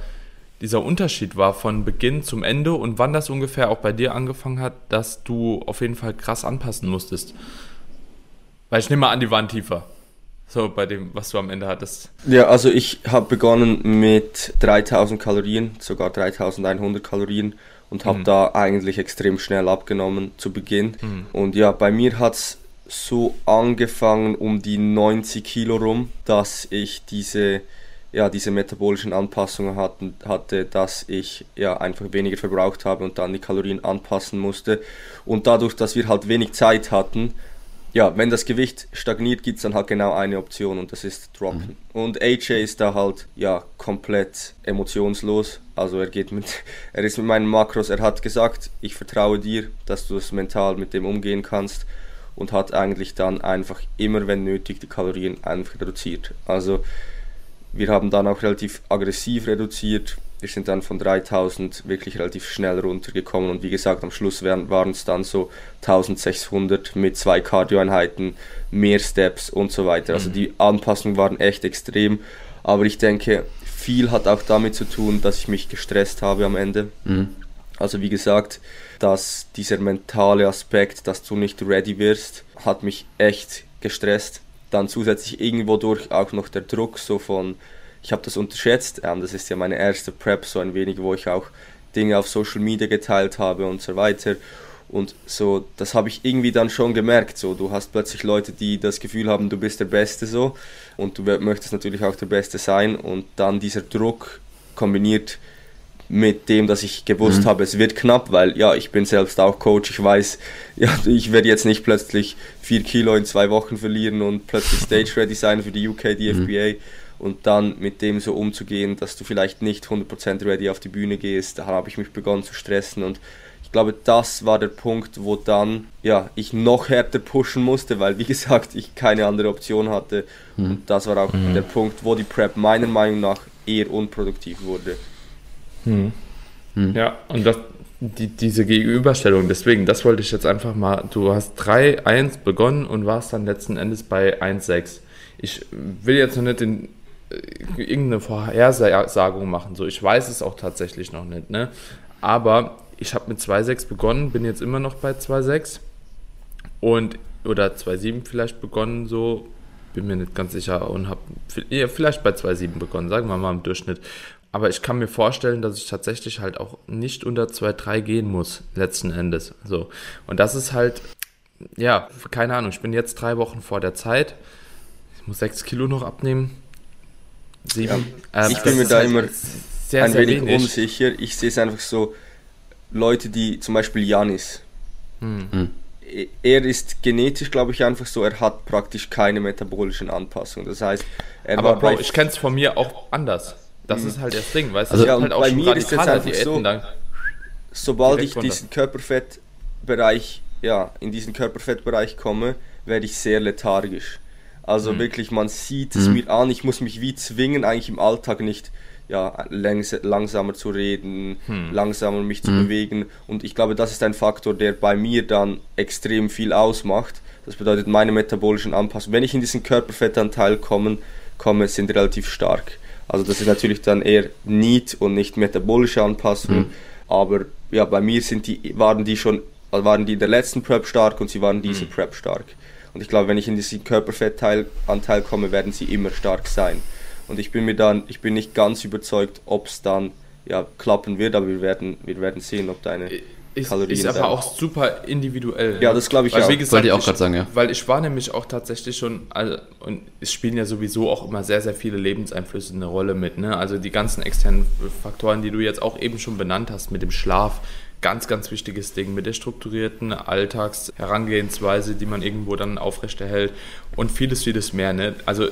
dieser Unterschied war von Beginn zum Ende und wann das ungefähr auch bei dir angefangen hat, dass du auf jeden Fall krass anpassen musstest. Weil ich nehme mal an, die waren tiefer. So bei dem, was du am Ende hattest. Ja, also ich habe begonnen mit 3000 Kalorien, sogar 3100 Kalorien und habe mhm. da eigentlich extrem schnell abgenommen zu Beginn. Mhm. Und ja, bei mir hat es so angefangen um die 90 Kilo rum, dass ich diese, ja, diese metabolischen Anpassungen hatten, hatte, dass ich ja, einfach weniger verbraucht habe und dann die Kalorien anpassen musste. Und dadurch, dass wir halt wenig Zeit hatten, ja, wenn das Gewicht stagniert, gibt es dann halt genau eine Option und das ist Droppen. Mhm. Und AJ ist da halt ja komplett emotionslos. Also er geht mit, er ist mit meinen Makros, er hat gesagt, ich vertraue dir, dass du es mental mit dem umgehen kannst und hat eigentlich dann einfach immer, wenn nötig, die Kalorien einfach reduziert. Also wir haben dann auch relativ aggressiv reduziert, wir sind dann von 3000 wirklich relativ schnell runtergekommen und wie gesagt, am Schluss waren es dann so 1600 mit zwei Cardioeinheiten, mehr Steps und so weiter. Also mhm. die Anpassungen waren echt extrem, aber ich denke, viel hat auch damit zu tun, dass ich mich gestresst habe am Ende. Mhm. Also wie gesagt, dass dieser mentale Aspekt, dass du nicht ready wirst, hat mich echt gestresst. Dann zusätzlich irgendwo durch auch noch der Druck so von ich habe das unterschätzt. Ähm, das ist ja meine erste Prep, so ein wenig, wo ich auch Dinge auf Social Media geteilt habe und so weiter. Und so, das habe ich irgendwie dann schon gemerkt. So, du hast plötzlich Leute, die das Gefühl haben, du bist der Beste so und du möchtest natürlich auch der Beste sein. Und dann dieser Druck kombiniert mit dem, dass ich gewusst mhm. habe, es wird knapp, weil ja, ich bin selbst auch Coach, ich weiß, ja, ich werde jetzt nicht plötzlich vier Kilo in zwei Wochen verlieren und plötzlich Stage Ready sein für die UK, die mhm. FBA und dann mit dem so umzugehen, dass du vielleicht nicht 100% ready auf die Bühne gehst, da habe ich mich begonnen zu stressen und ich glaube, das war der Punkt, wo dann ja, ich noch härter pushen musste, weil wie gesagt, ich keine andere Option hatte mhm. und das war auch mhm. der Punkt, wo die Prep meiner Meinung nach eher unproduktiv wurde. Mhm. Ja, und das, die, diese Gegenüberstellung, deswegen, das wollte ich jetzt einfach mal, du hast 3-1 begonnen und warst dann letzten Endes bei 1-6. Ich will jetzt noch nicht den irgendeine Vorhersagung machen. So, ich weiß es auch tatsächlich noch nicht. Ne? Aber ich habe mit 2,6 begonnen, bin jetzt immer noch bei 2,6 und oder 2,7 vielleicht begonnen, so bin mir nicht ganz sicher und habe ja, vielleicht bei 2,7 begonnen, sagen wir mal im Durchschnitt. Aber ich kann mir vorstellen, dass ich tatsächlich halt auch nicht unter 2,3 gehen muss, letzten Endes. So. Und das ist halt, ja, keine Ahnung, ich bin jetzt drei Wochen vor der Zeit. Ich muss 6 Kilo noch abnehmen Sieben. Ja. Ähm, ich bin mir da halt immer sehr, ein sehr wenig wenig. unsicher. Ich sehe es einfach so, Leute, die zum Beispiel Janis. Hm. hm. Er ist genetisch, glaube ich, einfach so, er hat praktisch keine metabolischen Anpassungen. Das heißt, er Aber Bro, ich kenne es von mir auch anders. Das hm. ist halt das Ding, weißt du? Also, ja, halt auch bei mir ist es einfach Diäten so, sobald ich runter. diesen Körperfettbereich, ja, in diesen Körperfettbereich komme, werde ich sehr lethargisch. Also mhm. wirklich, man sieht es mhm. mir an, ich muss mich wie zwingen, eigentlich im Alltag nicht ja, längs langsamer zu reden, mhm. langsamer mich zu mhm. bewegen. Und ich glaube, das ist ein Faktor, der bei mir dann extrem viel ausmacht. Das bedeutet, meine metabolischen Anpassungen, wenn ich in diesen Körperfettanteil komme, komme sind relativ stark. Also das ist natürlich dann eher Need und nicht metabolische Anpassungen. Mhm. Aber ja, bei mir sind die, waren die schon, waren die in der letzten Prep stark und sie waren diese mhm. Prep stark. Und ich glaube, wenn ich in diesen Körperfettanteil komme, werden sie immer stark sein. Und ich bin mir dann, ich bin nicht ganz überzeugt, ob es dann ja, klappen wird, aber wir werden, wir werden sehen, ob deine ist, Kalorien ist aber auch super individuell. Ja, das glaube ich weil, auch. Wie gesagt, Wollte ich auch gerade sagen, ja. Weil ich war nämlich auch tatsächlich schon, also, und es spielen ja sowieso auch immer sehr, sehr viele Lebenseinflüsse eine Rolle mit. Ne? Also die ganzen externen Faktoren, die du jetzt auch eben schon benannt hast, mit dem Schlaf, ganz, ganz wichtiges Ding mit der strukturierten Alltagsherangehensweise, die man irgendwo dann aufrechterhält und vieles, vieles mehr. Ne? Also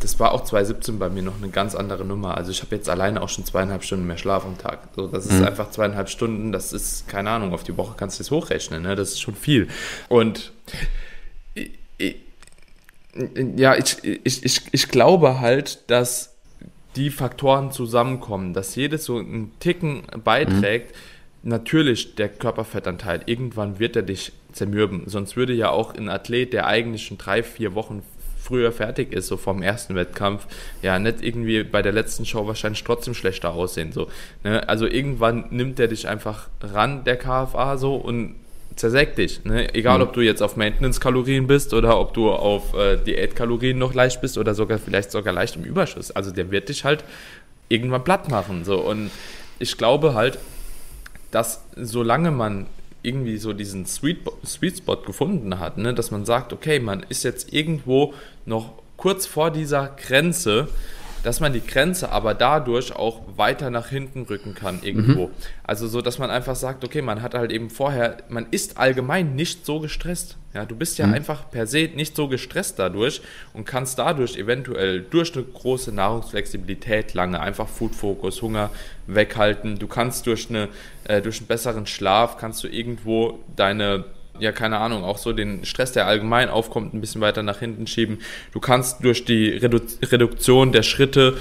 das war auch 2017 bei mir noch eine ganz andere Nummer. Also ich habe jetzt alleine auch schon zweieinhalb Stunden mehr Schlaf am Tag. So, das ist mhm. einfach zweieinhalb Stunden, das ist, keine Ahnung, auf die Woche kannst du das hochrechnen, ne? das ist schon viel. Und ja, ich, ich, ich, ich glaube halt, dass die Faktoren zusammenkommen, dass jedes so einen Ticken beiträgt, mhm natürlich der Körperfettanteil, irgendwann wird er dich zermürben. Sonst würde ja auch ein Athlet, der eigentlich schon drei, vier Wochen früher fertig ist, so vom ersten Wettkampf, ja, nicht irgendwie bei der letzten Show wahrscheinlich trotzdem schlechter aussehen. So, ne? Also irgendwann nimmt er dich einfach ran, der KFA, so und zersägt dich. Ne? Egal, mhm. ob du jetzt auf Maintenance-Kalorien bist oder ob du auf äh, Diät-Kalorien noch leicht bist oder sogar vielleicht sogar leicht im Überschuss. Also der wird dich halt irgendwann platt machen. So. Und ich glaube halt, dass solange man irgendwie so diesen Sweet, Sweet Spot gefunden hat, ne, dass man sagt, okay, man ist jetzt irgendwo noch kurz vor dieser Grenze, dass man die Grenze aber dadurch auch weiter nach hinten rücken kann irgendwo. Mhm. Also so, dass man einfach sagt, okay, man hat halt eben vorher, man ist allgemein nicht so gestresst. Ja, du bist ja mhm. einfach per se nicht so gestresst dadurch und kannst dadurch eventuell durch eine große Nahrungsflexibilität lange einfach Food Focus, Hunger weghalten. Du kannst durch eine äh, durch einen besseren Schlaf kannst du irgendwo deine ja, keine Ahnung, auch so den Stress, der allgemein aufkommt, ein bisschen weiter nach hinten schieben. Du kannst durch die Redu Reduktion der Schritte,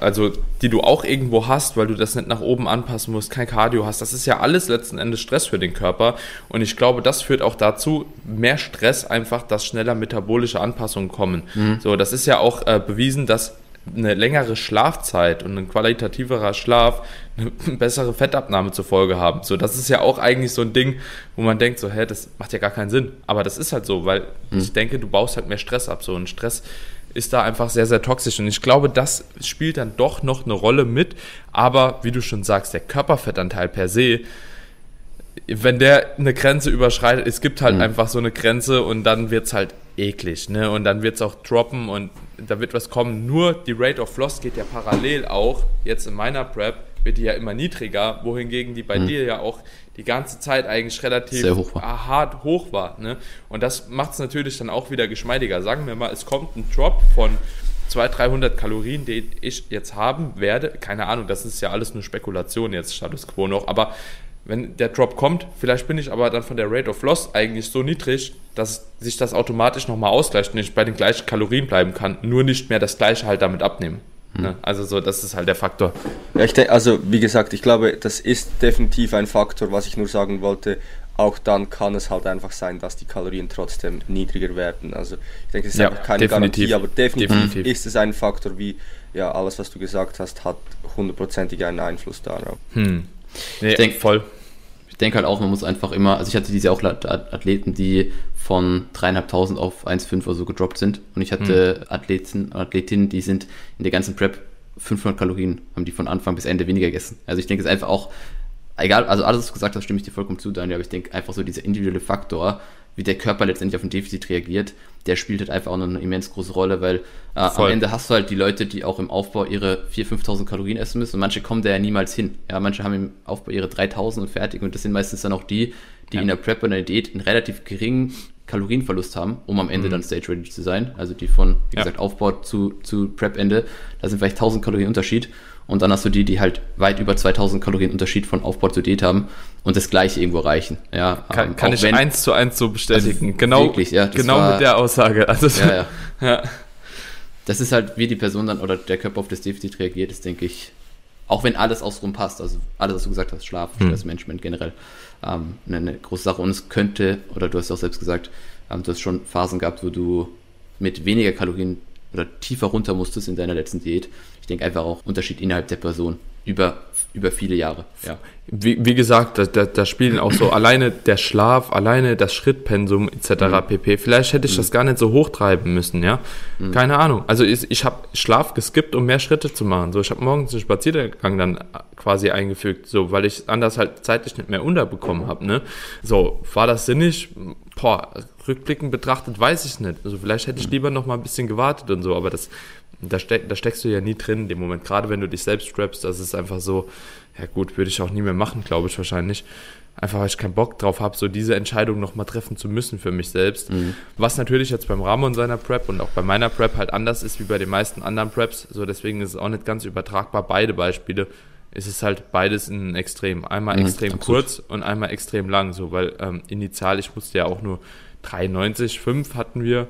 also die du auch irgendwo hast, weil du das nicht nach oben anpassen musst, kein Cardio hast, das ist ja alles letzten Endes Stress für den Körper. Und ich glaube, das führt auch dazu, mehr Stress einfach, dass schneller metabolische Anpassungen kommen. Mhm. So, das ist ja auch äh, bewiesen, dass eine längere Schlafzeit und ein qualitativerer Schlaf eine bessere Fettabnahme zur Folge haben. So, das ist ja auch eigentlich so ein Ding, wo man denkt, so, hä, das macht ja gar keinen Sinn. Aber das ist halt so, weil mhm. ich denke, du baust halt mehr Stress ab. So, und Stress ist da einfach sehr, sehr toxisch. Und ich glaube, das spielt dann doch noch eine Rolle mit. Aber wie du schon sagst, der Körperfettanteil per se, wenn der eine Grenze überschreitet, es gibt halt mhm. einfach so eine Grenze und dann wird es halt eklig, ne? Und dann wird es auch droppen und da wird was kommen. Nur die Rate of Loss geht ja parallel auch, jetzt in meiner Prep, wird die ja immer niedriger, wohingegen die bei mhm. dir ja auch die ganze Zeit eigentlich relativ hoch hart hoch war. Ne? Und das macht es natürlich dann auch wieder geschmeidiger. Sagen wir mal, es kommt ein Drop von 200, 300 Kalorien, den ich jetzt haben werde. Keine Ahnung, das ist ja alles nur Spekulation jetzt, Status Quo noch. Aber wenn der Drop kommt, vielleicht bin ich aber dann von der Rate of Loss eigentlich so niedrig, dass sich das automatisch nochmal ausgleicht und ich bei den gleichen Kalorien bleiben kann, nur nicht mehr das gleiche halt damit abnehmen. Hm. Ne? Also so, das ist halt der Faktor. Ja, ich denke, also wie gesagt, ich glaube, das ist definitiv ein Faktor, was ich nur sagen wollte. Auch dann kann es halt einfach sein, dass die Kalorien trotzdem niedriger werden. Also ich denke, es ist ja, einfach keine definitiv. Garantie, aber definitiv, definitiv, ist es ein Faktor, wie ja alles, was du gesagt hast, hat hundertprozentig einen Einfluss darauf. Hm. Nee, ich denke voll. Ich denke halt auch, man muss einfach immer, also ich hatte diese auch Athleten, die von dreieinhalbtausend auf 1,5 oder so gedroppt sind. Und ich hatte hm. Athleten, Athletinnen, die sind in der ganzen Prep 500 Kalorien, haben die von Anfang bis Ende weniger gegessen. Also ich denke, es ist einfach auch, egal, also alles, was du gesagt hast, stimme ich dir vollkommen zu, Daniel, aber ich denke einfach so dieser individuelle Faktor, wie der Körper letztendlich auf ein Defizit reagiert, der spielt halt einfach auch noch eine immens große Rolle, weil äh, am Ende hast du halt die Leute, die auch im Aufbau ihre 4.000, 5.000 Kalorien essen müssen und manche kommen da ja niemals hin. Ja, manche haben im Aufbau ihre 3.000 und fertig und das sind meistens dann auch die, die ja. in der Prep und der Diät einen relativ geringen Kalorienverlust haben, um am Ende mhm. dann stage ready zu sein. Also die von, wie ja. gesagt, Aufbau zu, zu Prep-Ende, da sind vielleicht 1000 Kalorien Unterschied. Und dann hast du die, die halt weit über 2000 Kalorien Unterschied von Aufbau zu Diät haben und das gleiche irgendwo erreichen. Ja, kann, ähm, kann ich wenn, eins zu eins so bestätigen. Also genau, wirklich, ja, genau war, mit der Aussage. Also, ja, ja. ja. Das ist halt, wie die Person dann oder der Körper auf das Defizit reagiert, ist, denke ich, auch wenn alles außenrum passt, also alles, was du gesagt hast, Schlaf, hm. Stressmanagement generell, ähm, eine, eine, große Sache. Und es könnte, oder du hast auch selbst gesagt, ähm, du hast schon Phasen gehabt, wo du mit weniger Kalorien oder tiefer runter musstest in deiner letzten Diät. Ich denke einfach auch Unterschied innerhalb der Person über, über viele Jahre. Ja. Wie, wie gesagt, da, da, da spielen auch so alleine der Schlaf, alleine das Schrittpensum etc. Mhm. pp. Vielleicht hätte ich mhm. das gar nicht so hochtreiben müssen, ja. Mhm. Keine Ahnung. Also ich, ich habe Schlaf geskippt, um mehr Schritte zu machen. So, ich habe morgens einen Spaziergang dann quasi eingefügt, so, weil ich anders halt zeitlich nicht mehr unterbekommen habe, ne. So, war das sinnig? Boah, rückblickend betrachtet weiß ich nicht. Also vielleicht hätte ich mhm. lieber noch mal ein bisschen gewartet und so, aber das da, steck, da steckst du ja nie drin in dem Moment. Gerade wenn du dich selbst strappst, das ist einfach so, ja gut, würde ich auch nie mehr machen, glaube ich wahrscheinlich. Einfach weil ich keinen Bock drauf habe, so diese Entscheidung nochmal treffen zu müssen für mich selbst. Mhm. Was natürlich jetzt beim Ramon seiner Prep und auch bei meiner Prep halt anders ist wie bei den meisten anderen Preps. So deswegen ist es auch nicht ganz übertragbar. Beide Beispiele ist es halt beides ein Extrem. Einmal mhm, extrem absolut. kurz und einmal extrem lang, so, weil ähm, initial, ich musste ja auch nur 93, 5 hatten wir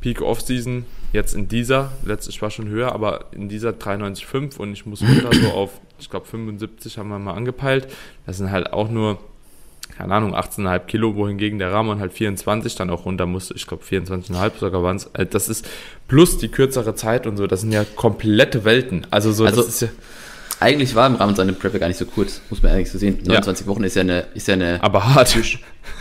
Peak Off-Season jetzt in dieser, letztes war schon höher, aber in dieser 93,5 und ich muss runter so auf, ich glaube 75 haben wir mal angepeilt. Das sind halt auch nur, keine Ahnung, 18,5 Kilo, wohingegen der Ramon halt 24 dann auch runter musste. Ich glaube 24,5 sogar waren es. Äh, das ist plus die kürzere Zeit und so, das sind ja komplette Welten. Also so, also, das ist ja eigentlich war im Rahmen seiner Prep gar nicht so kurz, muss man ehrlich so sehen. 29 ja. Wochen ist ja eine, ist ja eine. Aber hart.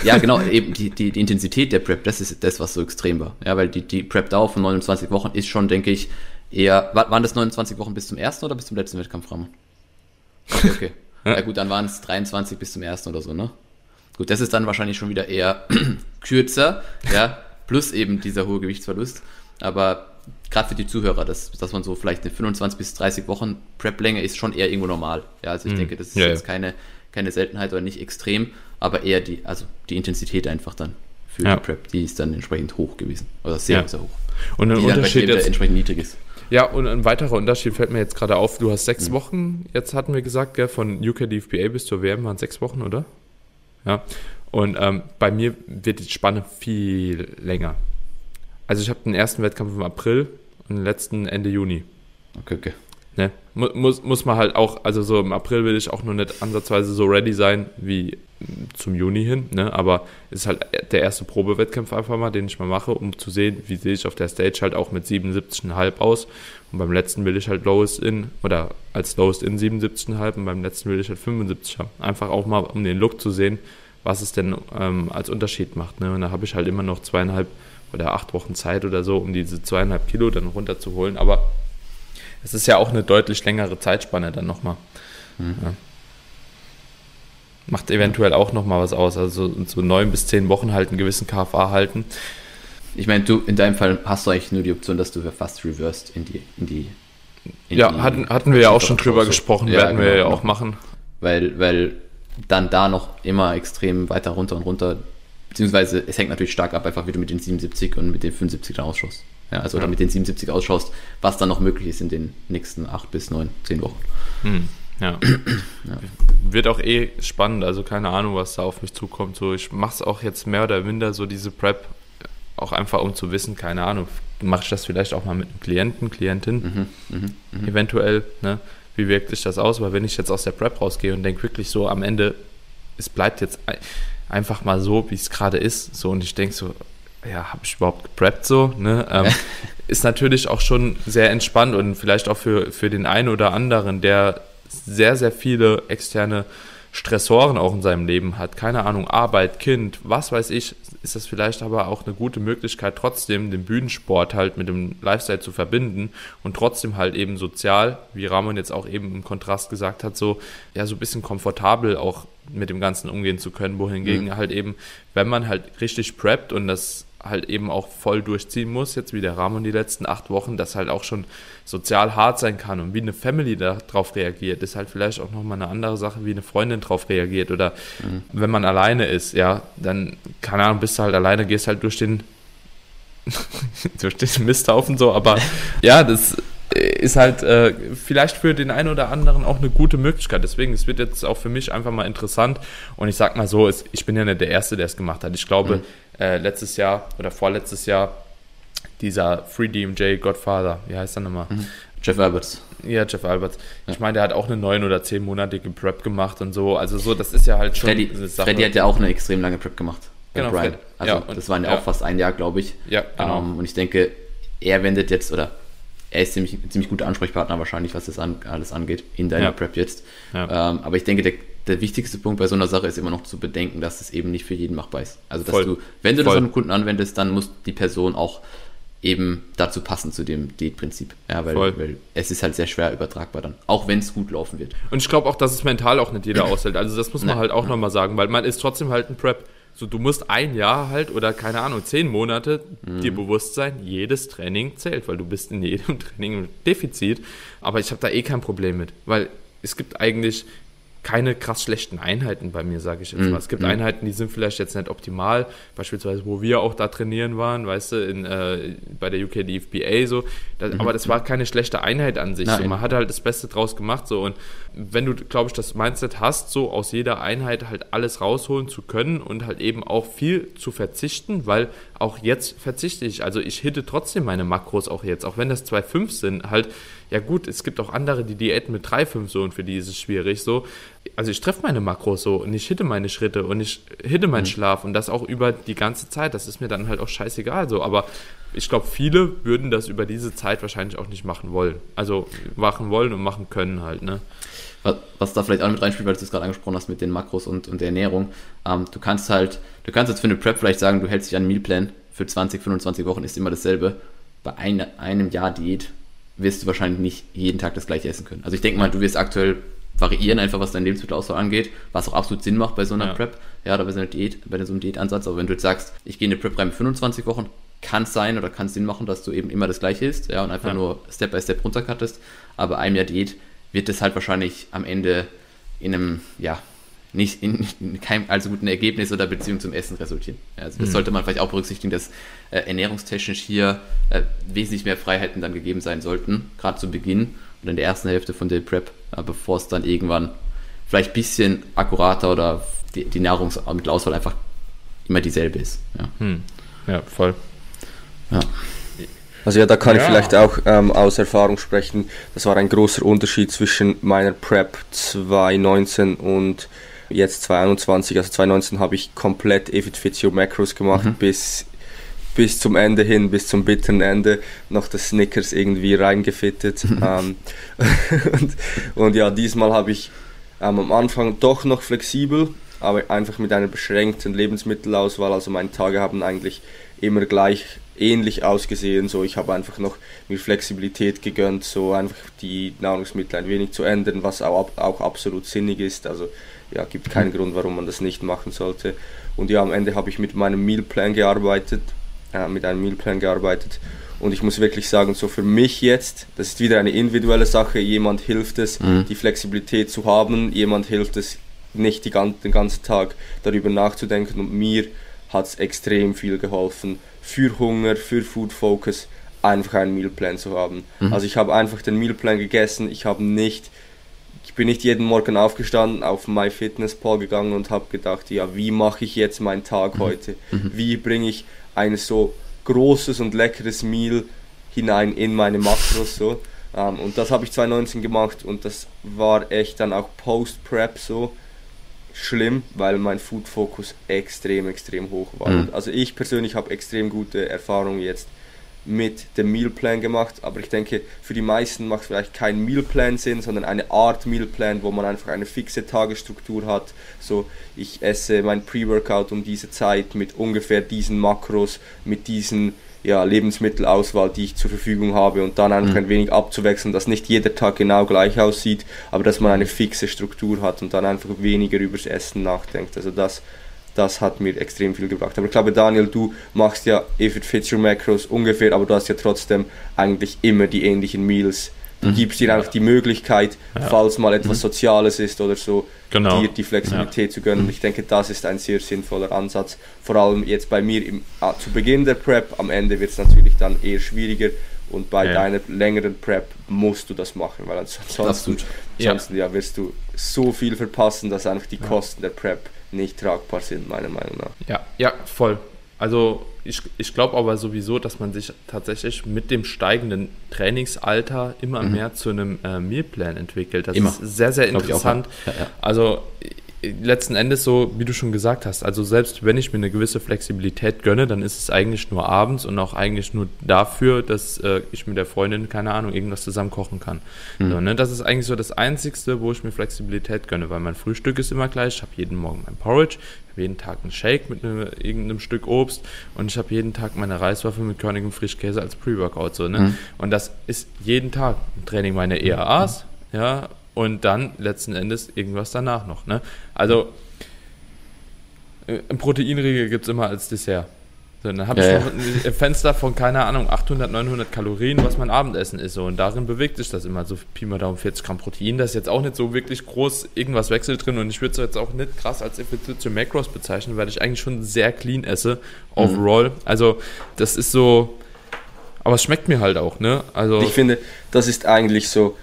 Ja, genau, eben die, die, die Intensität der Prep, das ist das, was so extrem war. Ja, weil die, die Prep-Dauer von 29 Wochen ist schon, denke ich, eher. Waren das 29 Wochen bis zum ersten oder bis zum letzten Wettkampf, Ramon? Okay, okay. ja gut, dann waren es 23 bis zum ersten oder so, ne? Gut, das ist dann wahrscheinlich schon wieder eher kürzer, ja, plus eben dieser hohe Gewichtsverlust. Aber gerade für die Zuhörer, dass, dass man so vielleicht eine 25 bis 30 Wochen Prep-Länge ist schon eher irgendwo normal. Ja, also ich Mhm. denke, das ist Ja, jetzt ja. keine, keine Seltenheit oder nicht extrem, aber eher die, also die Intensität einfach dann für Ja. die Prep, die ist dann entsprechend hoch gewesen. Oder sehr, sehr hoch. Und ein Unterschied jetzt, entsprechend niedrig ist. ja, und ein weiterer Unterschied fällt mir jetzt gerade auf. Du hast Mhm. sechs Wochen, jetzt hatten wir gesagt, gell, von UK DFBA bis zur WM waren sechs Wochen, oder? Ja. Und ähm, bei mir wird die Spanne viel länger. Also ich habe den ersten Wettkampf im April letzten Ende Juni. Okay, okay. Ne? Mu- Muss, muss man halt auch, also so im April will ich auch noch nicht ansatzweise so ready sein wie zum Juni hin, ne? aber ist halt der erste Probewettkampf einfach mal, den ich mal mache, um zu sehen, wie sehe ich auf der Stage halt auch mit 77,5 aus. Und beim letzten will ich halt Lowest In oder als Lowest In 77,5 und beim letzten will ich halt 75 haben. Einfach auch mal, um den Look zu sehen, was es denn ähm, als Unterschied macht. Ne? Und da habe ich halt immer noch zweieinhalb oder acht Wochen Zeit oder so, um diese zweieinhalb Kilo dann runterzuholen. Aber es ist ja auch eine deutlich längere Zeitspanne dann nochmal. Ja. Macht eventuell auch nochmal was aus. Also so, neun bis zehn Wochen halt einen gewissen KFA halten. Ich meine, du, in deinem Fall hast du eigentlich nur die Option, dass du fast reversed in die, in die, in Ja, die- hatten, hatten wir ja auch schon drüber so. gesprochen, Ja, werden wir genau, ja genau. auch machen. weil, weil dann da noch immer extrem weiter runter und runter, beziehungsweise es hängt natürlich stark ab, einfach wie du mit den 77 und mit den 75 dann ausschaust. Ja, also Ja. oder mit den 77 ausschaust, was dann noch möglich ist in den nächsten 8 bis 9, 10 Wochen. Hm, ja. Wird auch eh spannend, also keine Ahnung, was da auf mich zukommt. So, ich mache es auch jetzt mehr oder minder so diese Prep, auch einfach um zu wissen, keine Ahnung, mache ich das vielleicht auch mal mit einem Klienten, Klientin, Mhm, mhm, eventuell, ne? Wie wirkt sich das aus? Weil wenn ich jetzt aus der Prep rausgehe und denke wirklich so am Ende, es bleibt jetzt ein- einfach mal so, wie es gerade ist, so und ich denke so, ja, habe ich überhaupt gepreppt so, ne? Ähm, ist natürlich auch schon sehr entspannt und vielleicht auch für, für den einen oder anderen, der sehr, sehr viele externe Stressoren auch in seinem Leben hat. Keine Ahnung, Arbeit, Kind, was weiß ich, ist das vielleicht aber auch eine gute Möglichkeit, trotzdem den Bühnensport halt mit dem Lifestyle zu verbinden und trotzdem halt eben sozial, wie Ramon jetzt auch eben im Kontrast gesagt hat, so, ja, so ein bisschen komfortabel auch mit dem Ganzen umgehen zu können, wohingegen halt eben, wenn man halt richtig preppt und das halt eben auch voll durchziehen muss, jetzt wie der Ramon die letzten acht Wochen, das halt auch schon sozial hart sein kann und wie eine Family darauf reagiert, ist halt vielleicht auch nochmal eine andere Sache, wie eine Freundin darauf reagiert oder wenn man alleine ist, ja, dann, keine Ahnung, bist du halt alleine, gehst halt durch den durch den Misthaufen so, aber ja, das ist halt äh, vielleicht für den einen oder anderen auch eine gute Möglichkeit. Deswegen, es wird jetzt auch für mich einfach mal interessant. Und ich sag mal so, es, ich bin ja nicht der Erste, der es gemacht hat. Ich glaube, äh, letztes Jahr oder vorletztes Jahr dieser Free DMJ Godfather, wie heißt er nochmal? Jeff Alberts. Ja, Jeff Alberts. Ich meine, der hat auch eine neun- oder zehnmonatige Prep gemacht und so. Also so, das ist ja halt schon Freddy. Freddy hat ja auch eine extrem lange Prep gemacht. Genau, Brian. Also ja, und- das waren ja, auch fast ein Jahr, glaube ich. Ja, genau. Ähm, und ich denke, er wendet jetzt, oder er ist ziemlich, ziemlich guter Ansprechpartner wahrscheinlich, was das an, alles angeht, in deiner Ja. Prep jetzt. Ja. Ähm, aber ich denke, der, der wichtigste Punkt bei so einer Sache ist immer noch zu bedenken, dass es eben nicht für jeden machbar ist. Also dass Voll. du, wenn du Voll. das an einen Kunden anwendest, dann muss die Person auch eben dazu passen zu dem Diätprinzip. Ja, weil, weil es ist halt sehr schwer übertragbar dann, auch wenn es gut laufen wird. Und ich glaube auch, dass es mental auch nicht jeder aushält. Also das muss man halt auch nochmal sagen, weil man ist trotzdem halt ein Prep. So, du musst ein Jahr halt oder keine Ahnung, zehn Monate dir bewusst sein, jedes Training zählt, weil du bist in jedem Training im Defizit. Aber ich habe da eh kein Problem mit, weil es gibt eigentlich keine krass schlechten Einheiten bei mir, sage ich jetzt mal. Es gibt Einheiten, die sind vielleicht jetzt nicht optimal, beispielsweise wo wir auch da trainieren waren, weißt du, in, äh, bei der UK DFBA so. Das, Aber das war keine schlechte Einheit an sich. So. Man hat halt das Beste draus gemacht so und wenn du, glaube ich, das Mindset hast, so aus jeder Einheit halt alles rausholen zu können und halt eben auch viel zu verzichten, weil auch jetzt verzichte ich. Also ich hitte trotzdem meine Makros auch jetzt, auch wenn das 2,5 sind, halt, ja gut, es gibt auch andere, die Diäten mit 3,5 so und für die ist es schwierig so. Also ich treffe meine Makros so und ich hitte meine Schritte und ich hitte meinen Schlaf und das auch über die ganze Zeit. Das ist mir dann halt auch scheißegal so, aber ich glaube, viele würden das über diese Zeit wahrscheinlich auch nicht machen wollen. Also machen wollen und machen können halt, ne? was, was da vielleicht auch mit reinspielt, weil du es gerade angesprochen hast mit den Makros und, und der Ernährung. Ähm, du kannst halt, du kannst jetzt für eine Prep vielleicht sagen, du hältst dich an einen Mealplan für 20, 25 Wochen, ist immer dasselbe. Bei ein, einem Jahr Diät wirst du wahrscheinlich nicht jeden Tag das gleiche essen können. Also ich denke mal, du wirst aktuell variieren, einfach was deine Lebensmittelauswahl angeht, was auch absolut Sinn macht bei so einer Ja. Prep, ja, oder bei so einer Diät, bei so einem Diätansatz. Aber wenn du jetzt sagst, ich gehe in eine Prep rein mit 25 Wochen, kann es sein oder kann es Sinn machen, dass du eben immer das Gleiche isst, ja, und einfach ja. nur Step by Step runtercuttest. Aber einem Jahr Diät wird das halt wahrscheinlich am Ende in einem, ja, nicht in, in keinem allzu guten Ergebnis oder Beziehung zum Essen resultieren. Also das mhm. sollte man vielleicht auch berücksichtigen, dass äh, ernährungstechnisch hier äh, wesentlich mehr Freiheiten dann gegeben sein sollten, gerade zu Beginn und in der ersten Hälfte von der Prep, äh, bevor es dann irgendwann vielleicht ein bisschen akkurater oder die, die Nahrungsmittelauswahl einfach immer dieselbe ist. Ja, hm. ja voll. Ja. Also ja, da kann ja. ich vielleicht auch ähm, aus Erfahrung sprechen. Das war ein großer Unterschied zwischen meiner Prep 2019 und jetzt 2021. Also 2019 habe ich komplett Evit Fitio Macros gemacht mhm. bis bis zum Ende hin, bis zum bitteren Ende, noch das Snickers irgendwie reingefittet. ähm, und, und, ja, diesmal habe ich ähm, am Anfang doch noch flexibel, aber einfach mit einer beschränkten Lebensmittelauswahl. Also meine Tage haben eigentlich immer gleich ähnlich ausgesehen. So, ich habe einfach noch mir Flexibilität gegönnt, so einfach die Nahrungsmittel ein wenig zu ändern, was auch, auch absolut sinnig ist. Also ja, gibt keinen Grund, warum man das nicht machen sollte. Und ja, am Ende habe ich mit meinem Mealplan gearbeitet, äh, mit einem Mealplan gearbeitet. Und ich muss wirklich sagen, so für mich jetzt, das ist wieder eine individuelle Sache. Jemand hilft es, mhm. die Flexibilität zu haben. Jemand hilft es, nicht die, den ganzen Tag darüber nachzudenken. Und mir hat es extrem viel geholfen, für Hunger, für Food Focus einfach einen Mealplan zu haben. Mhm. Also ich habe einfach den Mealplan gegessen. Ich habe nicht ich bin nicht jeden Morgen aufgestanden, auf MyFitnessPal gegangen und habe gedacht, ja, wie mache ich jetzt meinen Tag mhm. heute? Mhm. Wie bringe ich ein so großes und leckeres Meal hinein in meine Makros so? Ähm, und das habe ich 2019 gemacht und das war echt dann auch Post-Prep so schlimm, weil mein Food-Fokus extrem, extrem hoch war. Mhm. Also ich persönlich habe extrem gute Erfahrungen jetzt mit dem Mealplan gemacht, aber ich denke, für die meisten macht vielleicht kein Mealplan Sinn, sondern eine Art Mealplan, wo man einfach eine fixe Tagesstruktur hat. So, ich esse mein Pre-Workout um diese Zeit mit ungefähr diesen Makros, mit diesen ja, Lebensmittelauswahl, die ich zur Verfügung habe und dann einfach mhm. ein wenig abzuwechseln, dass nicht jeder Tag genau gleich aussieht, aber dass man eine fixe Struktur hat und dann einfach weniger übers Essen nachdenkt. Also das das hat mir extrem viel gebracht. Aber ich glaube, Daniel, du machst ja fits your macros ungefähr, aber du hast ja trotzdem eigentlich immer die ähnlichen Meals. Du mhm. gibst dir einfach die Möglichkeit, ja. falls mal etwas mhm. Soziales ist oder so, genau. dir die Flexibilität ja. zu gönnen. Und ich denke, das ist ein sehr sinnvoller Ansatz. Vor allem jetzt bei mir im, ah, zu Beginn der Prep, am Ende wird es natürlich dann eher schwieriger. Und bei ja. deiner längeren Prep musst du das machen, weil ansonsten, ansonsten ja. wirst du so viel verpassen, dass einfach die Kosten der Prep nicht tragbar sind, meiner Meinung nach. Ja, ja, voll. Also ich, ich glaube aber sowieso, dass man sich tatsächlich mit dem steigenden Trainingsalter immer mhm. mehr zu einem äh, Mealplan entwickelt. Das immer. ist sehr, sehr interessant. Ja, ja. Also letzten Endes so, wie du schon gesagt hast, also selbst wenn ich mir eine gewisse Flexibilität gönne, dann ist es eigentlich nur abends und auch eigentlich nur dafür, dass äh, ich mit der Freundin, keine Ahnung, irgendwas zusammen kochen kann. Mhm. So, ne? Das ist eigentlich so das Einzigste, wo ich mir Flexibilität gönne, weil mein Frühstück ist immer gleich, ich habe jeden Morgen mein Porridge, ich habe jeden Tag einen Shake mit ne, irgendeinem Stück Obst und ich habe jeden Tag meine Reiswaffe mit körnigem Frischkäse als Pre-Workout. So, ne? Mhm. Und das ist jeden Tag ein Training meiner ERAs, ja, und dann letzten Endes irgendwas danach noch. Ne? Also äh, ein Proteinriegel gibt es immer als Dessert. So, dann habe ja, ich noch ein Fenster von, keine Ahnung, 800, 900 Kalorien, was mein Abendessen ist. So. Und darin bewegt sich das immer so Pi mal Daumen 40 Gramm Protein. Da ist jetzt auch nicht so wirklich groß irgendwas Wechsel drin. Und ich würde es jetzt auch nicht krass als Effizienz Macros bezeichnen, weil ich eigentlich schon sehr clean esse, overall. Mhm. Also das ist so, aber es schmeckt mir halt auch, ne? Also ich finde, das ist eigentlich so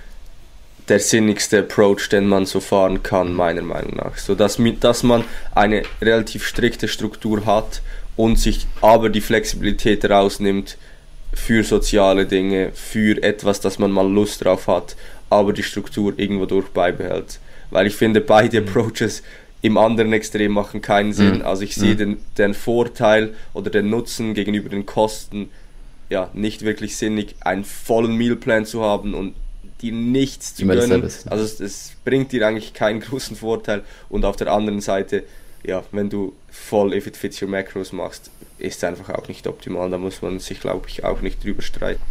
der sinnigste Approach, den man so fahren kann, meiner Meinung nach. So dass, dass man eine relativ strikte Struktur hat und sich aber die Flexibilität rausnimmt für soziale Dinge, für etwas, das man mal Lust drauf hat, aber die Struktur irgendwo durch beibehält. Weil ich finde, beide mhm. Approaches im anderen Extrem machen keinen Sinn. Mhm. Also ich sehe mhm. den, den Vorteil oder den Nutzen gegenüber den Kosten ja nicht wirklich sinnig, einen vollen Mealplan zu haben und dir nichts zu gönnen. Also es, es, bringt dir eigentlich keinen großen Vorteil. Und auf der anderen Seite, ja, wenn du voll If It Fits Your Macros machst, ist es einfach auch nicht optimal. Da muss man sich, glaube ich, auch nicht drüber streiten.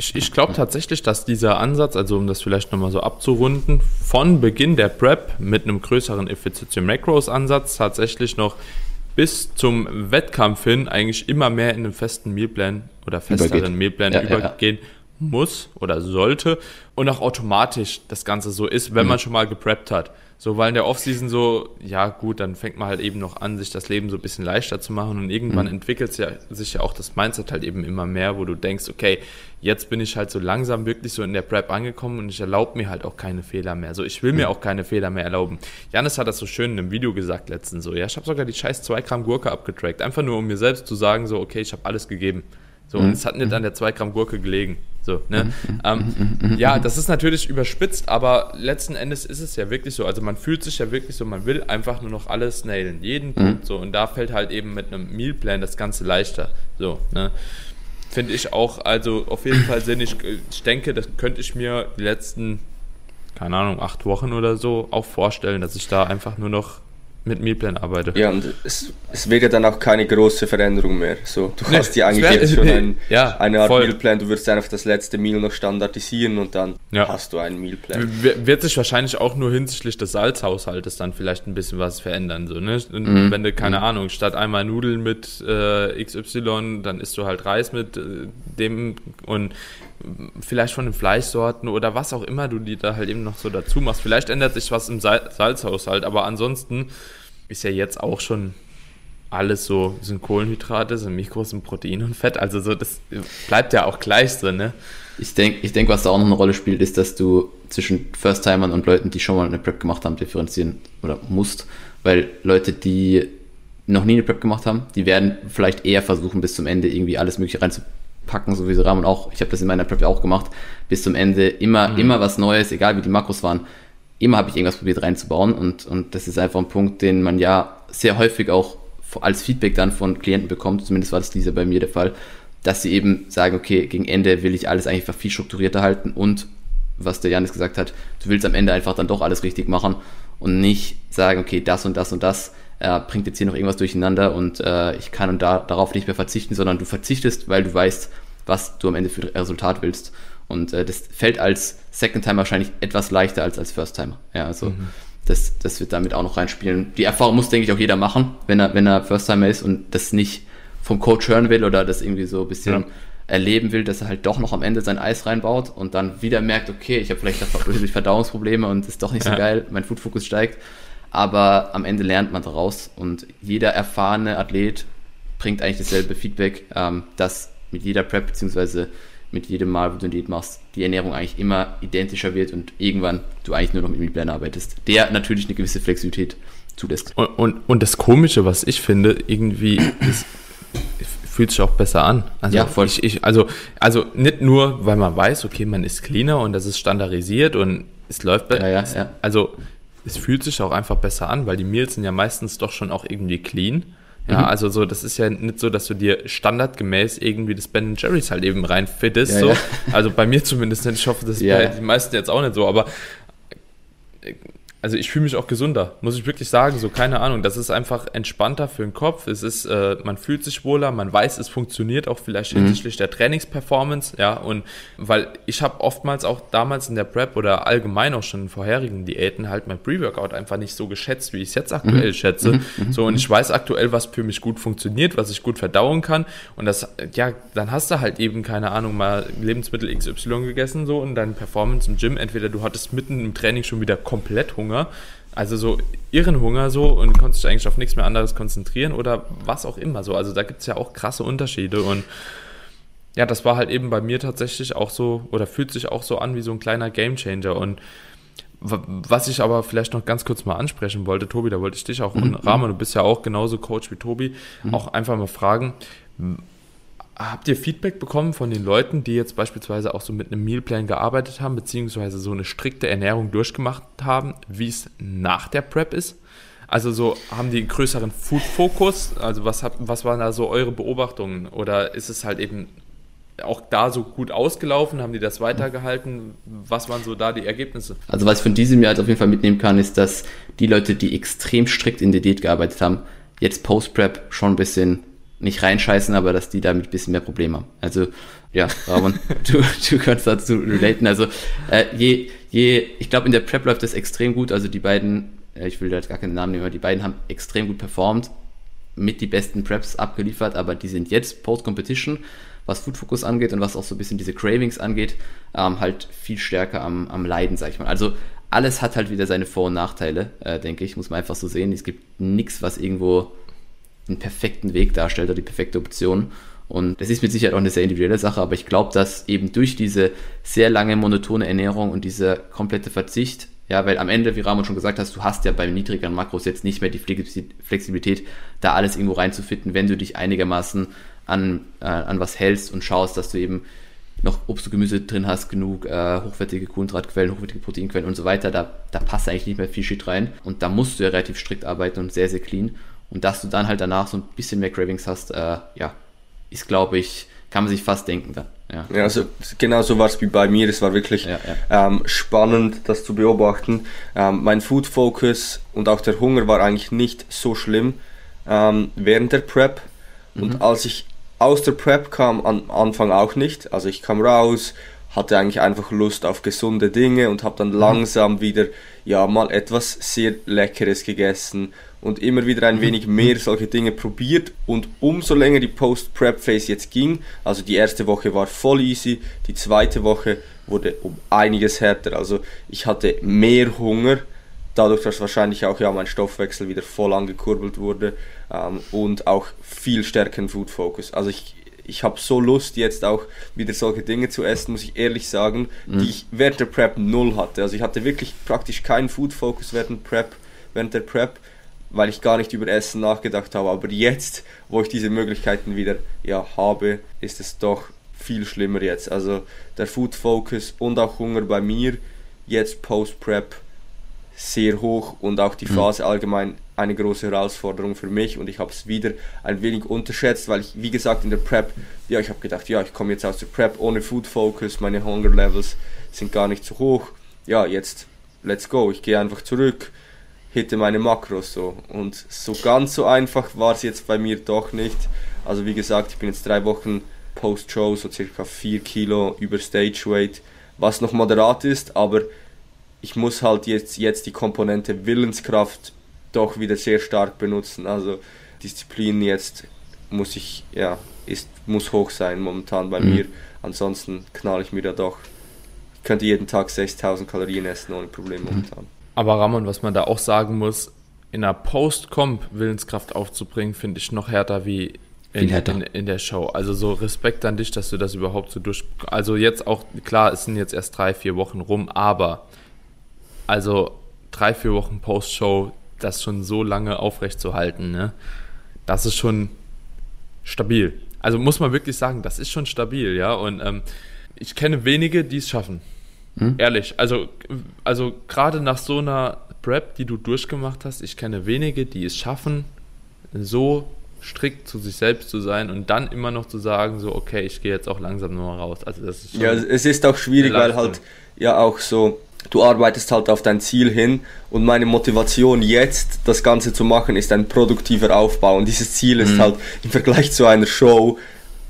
Ich, ich glaube tatsächlich, dass dieser Ansatz, also um das vielleicht nochmal so abzurunden, von Beginn der Prep mit einem größeren Effiziency Macros Ansatz tatsächlich noch bis zum Wettkampf hin eigentlich immer mehr in einen festen Mealplan oder festeren Übergeht. Mealplan ja, übergehen ja, ja. Muss oder sollte und auch automatisch das Ganze so ist, wenn mhm. man schon mal gepreppt hat. So, weil in der Offseason so, ja gut, dann fängt man halt eben noch an, sich das Leben so ein bisschen leichter zu machen und irgendwann mhm. entwickelt ja, sich ja auch das Mindset halt eben immer mehr, wo du denkst, okay, jetzt bin ich halt so langsam wirklich so in der Prep angekommen und ich erlaube mir halt auch keine Fehler mehr. So, ich will mir mhm. auch keine Fehler mehr erlauben. Janis hat das so schön in einem Video gesagt letztens so, ja, ich habe sogar die scheiß 2 Gramm Gurke abgetrackt, einfach nur um mir selbst zu sagen, so, okay, ich habe alles gegeben. So, mhm. und es hat nicht an der 2 Gramm Gurke gelegen. So, ne? Mhm. Ähm, ja, das ist natürlich überspitzt, aber letzten Endes ist es ja wirklich so. Also man fühlt sich ja wirklich so, man will einfach nur noch alles nailen, jeden Punkt so. Und da fällt halt eben mit einem Mealplan das Ganze leichter. So, ne? Finde ich auch, also auf jeden Fall sinnig. Ich denke, das könnte ich mir die letzten, keine Ahnung, acht Wochen oder so auch vorstellen, dass ich da einfach nur noch mit Mealplan arbeite. Ja, und es, es wäre dann auch keine große Veränderung mehr. So, du nee, hast ja eigentlich jetzt schon ein, ja, eine Art voll. Mealplan, du würdest einfach das letzte Meal noch standardisieren und dann ja. hast du einen Mealplan. Wird sich wahrscheinlich auch nur hinsichtlich des Salzhaushaltes dann vielleicht ein bisschen was verändern. So, ne? Mhm. Wenn du, keine mhm. Ahnung, statt einmal Nudeln mit äh, XY, dann isst du halt Reis mit äh, dem und vielleicht von den Fleischsorten oder was auch immer du die da halt eben noch so dazu machst. Vielleicht ändert sich was im Salzhaushalt, aber ansonsten ist ja jetzt auch schon alles so, sind Kohlenhydrate, sind Mikros, sind Protein und Fett. Also so, das bleibt ja auch gleich drin, ne? Ich denke, ich denk, was da auch noch eine Rolle spielt, ist, dass du zwischen First-Timern und Leuten, die schon mal eine Prep gemacht haben, differenzieren oder musst. Weil Leute, die noch nie eine Prep gemacht haben, die werden vielleicht eher versuchen, bis zum Ende irgendwie alles Mögliche reinzupacken, so wie so Rahmen auch. Ich habe das in meiner Prep auch gemacht. Bis zum Ende immer, mhm. immer was Neues, egal wie die Makros waren immer habe ich irgendwas probiert reinzubauen und, und das ist einfach ein Punkt, den man ja sehr häufig auch als Feedback dann von Klienten bekommt, zumindest war das dieser bei mir der Fall, dass sie eben sagen, okay, gegen Ende will ich alles einfach viel strukturierter halten und was der Janis gesagt hat, du willst am Ende einfach dann doch alles richtig machen und nicht sagen, okay, das und das und das äh, bringt jetzt hier noch irgendwas durcheinander und äh, ich kann und da, darauf nicht mehr verzichten, sondern du verzichtest, weil du weißt, was du am Ende für Resultat willst. Und äh, das fällt als Second Time wahrscheinlich etwas leichter als als First Timer. Ja, also mhm. das, das wird damit auch noch reinspielen. Die Erfahrung muss, denke ich, auch jeder machen, wenn er, wenn er First Timer ist und das nicht vom Coach hören will oder das irgendwie so ein bisschen ja. erleben will, dass er halt doch noch am Ende sein Eis reinbaut und dann wieder merkt, okay, ich habe vielleicht Verdauungsprobleme und ist doch nicht so ja. geil, mein Food-Fokus steigt. Aber am Ende lernt man daraus und jeder erfahrene Athlet bringt eigentlich dasselbe Feedback, ähm, dass mit jeder Prep beziehungsweise mit jedem Mal, wo du ein Diät machst, die Ernährung eigentlich immer identischer wird und irgendwann du eigentlich nur noch mit Mealplan arbeitest, der natürlich eine gewisse Flexibilität zulässt. Und, und, und das Komische, was ich finde, irgendwie ist, fühlt sich auch besser an. Also ja, voll. Ich, ich, also, also nicht nur, weil man weiß, okay, man ist cleaner und das ist standardisiert und es läuft besser. Ja, ja, ja. Also es fühlt sich auch einfach besser an, weil die Meals sind ja meistens doch schon auch irgendwie clean. Ja, mhm. also so, das ist ja nicht so, dass du dir standardgemäß irgendwie das Ben Jerry's halt eben reinfittest. Ja, so. Ja. Also bei mir zumindest nicht. Ich hoffe, das ist ja, bei den meisten jetzt auch nicht so, aber also ich fühle mich auch gesunder, muss ich wirklich sagen. So, keine Ahnung, das ist einfach entspannter für den Kopf. Es ist, äh, man fühlt sich wohler, man weiß, es funktioniert auch vielleicht mhm. hinsichtlich der Trainingsperformance, ja. Und weil ich habe oftmals auch damals in der Prep oder allgemein auch schon in vorherigen Diäten halt mein Pre-Workout einfach nicht so geschätzt, wie ich es jetzt aktuell mhm. schätze. Mhm. mhm. So, und ich weiß aktuell, was für mich gut funktioniert, was ich gut verdauen kann. Und das, ja, dann hast du halt eben, keine Ahnung, mal Lebensmittel XY gegessen, so, und deine Performance im Gym, entweder du hattest mitten im Training schon wieder komplett Hunger Hunger. Also so irren Hunger so und konntest dich eigentlich auf nichts mehr anderes konzentrieren oder was auch immer so. Also da gibt es ja auch krasse Unterschiede und ja, das war halt eben bei mir tatsächlich auch so oder fühlt sich auch so an wie so ein kleiner Gamechanger und was ich aber vielleicht noch ganz kurz mal ansprechen wollte, Tobi, da wollte ich dich auch, mhm. und Rahman, du bist ja auch genauso Coach wie Tobi, mhm. auch einfach mal fragen, Habt ihr Feedback bekommen von den Leuten, die jetzt beispielsweise auch so mit einem Mealplan gearbeitet haben, beziehungsweise so eine strikte Ernährung durchgemacht haben, wie es nach der Prep ist? Also so, haben die einen größeren Food-Fokus? Also was, hat, was waren da so eure Beobachtungen? Oder ist es halt eben auch da so gut ausgelaufen? Haben die das weitergehalten? Was waren so da die Ergebnisse? Also was ich von diesem Jahr jetzt auf jeden Fall mitnehmen kann, ist, dass die Leute, die extrem strikt in der Diät gearbeitet haben, jetzt Post-Prep schon ein bisschen nicht reinscheißen, aber dass die damit ein bisschen mehr Probleme haben. Also ja, Ramon, du, du kannst dazu relaten. Also äh, je, je, ich glaube in der Prep läuft das extrem gut. Also die beiden, äh, ich will da jetzt gar keinen Namen nehmen, aber die beiden haben extrem gut performt. mit die besten Preps abgeliefert, aber die sind jetzt Post-Competition, was Food Focus angeht und was auch so ein bisschen diese Cravings angeht, ähm, halt viel stärker am, am Leiden, sag ich mal. Also alles hat halt wieder seine Vor- und Nachteile, äh, denke ich, muss man einfach so sehen. Es gibt nichts, was irgendwo einen perfekten Weg darstellt oder die perfekte Option. Und das ist mit Sicherheit auch eine sehr individuelle Sache, aber ich glaube, dass eben durch diese sehr lange monotone Ernährung und dieser komplette Verzicht, ja, weil am Ende, wie Ramon schon gesagt hast, du hast ja beim niedrigeren Makros jetzt nicht mehr die Flexibilität, da alles irgendwo reinzufitten, wenn du dich einigermaßen an, äh, an was hältst und schaust, dass du eben noch Obst und Gemüse drin hast, genug äh, hochwertige Kohlenhydratquellen, hochwertige Proteinquellen und so weiter, da, da passt eigentlich nicht mehr viel Shit rein und da musst du ja relativ strikt arbeiten und sehr, sehr clean und dass du dann halt danach so ein bisschen mehr Cravings hast, äh, ja, ist, glaube ich, kann man sich fast denken dann. Ja, ja also genau so war es wie bei mir. Es war wirklich ja, ja. Ähm, spannend, das zu beobachten. Ähm, mein Food Focus und auch der Hunger war eigentlich nicht so schlimm ähm, während der Prep. Und mhm. als ich aus der Prep kam, am Anfang auch nicht. Also ich kam raus, hatte eigentlich einfach Lust auf gesunde Dinge und habe dann mhm. langsam wieder ja mal etwas sehr Leckeres gegessen und immer wieder ein wenig mehr solche Dinge probiert und umso länger die Post-Prep-Phase jetzt ging, also die erste Woche war voll easy, die zweite Woche wurde um einiges härter, also ich hatte mehr Hunger, dadurch, dass wahrscheinlich auch ja mein Stoffwechsel wieder voll angekurbelt wurde ähm, und auch viel stärkeren Food Focus. Also ich, ich habe so Lust jetzt auch wieder solche Dinge zu essen, muss ich ehrlich sagen, mhm. die ich während der Prep null hatte. Also ich hatte wirklich praktisch keinen Food Focus während, Prep, während der Prep weil ich gar nicht über Essen nachgedacht habe. Aber jetzt, wo ich diese Möglichkeiten wieder ja, habe, ist es doch viel schlimmer jetzt. Also der Food Focus und auch Hunger bei mir jetzt Post-Prep sehr hoch und auch die mhm. Phase allgemein eine große Herausforderung für mich und ich habe es wieder ein wenig unterschätzt, weil ich, wie gesagt, in der Prep, ja, ich habe gedacht, ja, ich komme jetzt aus der Prep ohne Food Focus, meine Hunger Levels sind gar nicht so hoch. Ja, jetzt, let's go, ich gehe einfach zurück, hitte meine Makros so. Und so ganz so einfach war es jetzt bei mir doch nicht. Also wie gesagt, ich bin jetzt drei Wochen Post-Show, so circa 4 Kilo über Stage Weight, was noch moderat ist, aber ich muss halt jetzt, jetzt die Komponente Willenskraft doch wieder sehr stark benutzen. Also Disziplin jetzt muss ich, ja, ist, muss hoch sein momentan bei mhm. mir. Ansonsten knall ich mir da doch. Ich könnte jeden Tag 6000 Kalorien essen ohne Problem mhm. Aber Ramon, was man da auch sagen muss, in einer Post-Comp Willenskraft aufzubringen, finde ich noch härter wie in, in, in, der Show. Also so Respekt an dich, dass du das überhaupt so durch. Also jetzt auch, klar, es sind jetzt erst drei, vier Wochen rum, aber also drei, vier Wochen Post-Show, das schon so lange aufrechtzuerhalten, ne? Das ist schon stabil. Also muss man wirklich sagen, das ist schon stabil, ja. Und ähm, ich kenne wenige, die es schaffen. Hm? Ehrlich, also, also gerade nach so einer Prep, die du durchgemacht hast, ich kenne wenige, die es schaffen, so strikt zu sich selbst zu sein und dann immer noch zu sagen, so, okay, ich gehe jetzt auch langsam nur raus. Also das ist ja, es ist auch schwierig, weil halt ja auch so, du arbeitest halt auf dein Ziel hin und meine Motivation jetzt, das Ganze zu machen, ist ein produktiver Aufbau und dieses Ziel ist mhm. halt im Vergleich zu einer Show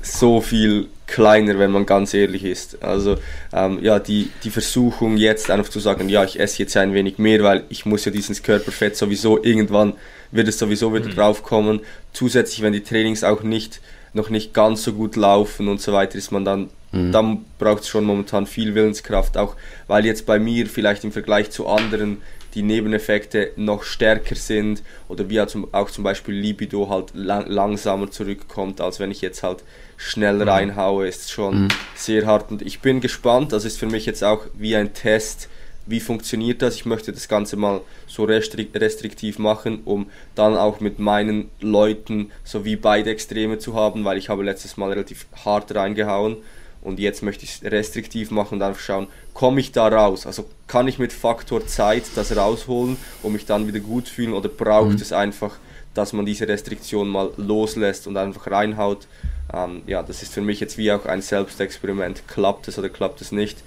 so viel kleiner, wenn man ganz ehrlich ist. Also ähm, ja, die, die Versuchung jetzt einfach zu sagen, ja, ich esse jetzt ein wenig mehr, weil ich muss ja dieses Körperfett sowieso irgendwann wird es sowieso wieder mhm. draufkommen. Zusätzlich, wenn die Trainings auch nicht noch nicht ganz so gut laufen und so weiter, ist man dann, mhm. dann braucht es schon momentan viel Willenskraft, auch weil jetzt bei mir vielleicht im Vergleich zu anderen die Nebeneffekte noch stärker sind oder wie auch zum Beispiel Libido halt lang, langsamer zurückkommt, als wenn ich jetzt halt schnell mhm. reinhaue, ist schon mhm. sehr hart und ich bin gespannt, das ist für mich jetzt auch wie ein Test, wie funktioniert das? Ich möchte das Ganze mal so restriktiv machen, um dann auch mit meinen Leuten so wie beide Extreme zu haben, weil ich habe letztes Mal relativ hart reingehauen und jetzt möchte ich es restriktiv machen und einfach schauen, komme ich da raus? Also kann ich mit Faktor Zeit das rausholen, um mich dann wieder gut fühlen oder braucht mhm. es einfach, dass man diese Restriktion mal loslässt und einfach reinhaut? Ähm, ja, das ist für mich jetzt wie auch ein Selbstexperiment. Klappt es oder klappt es nicht?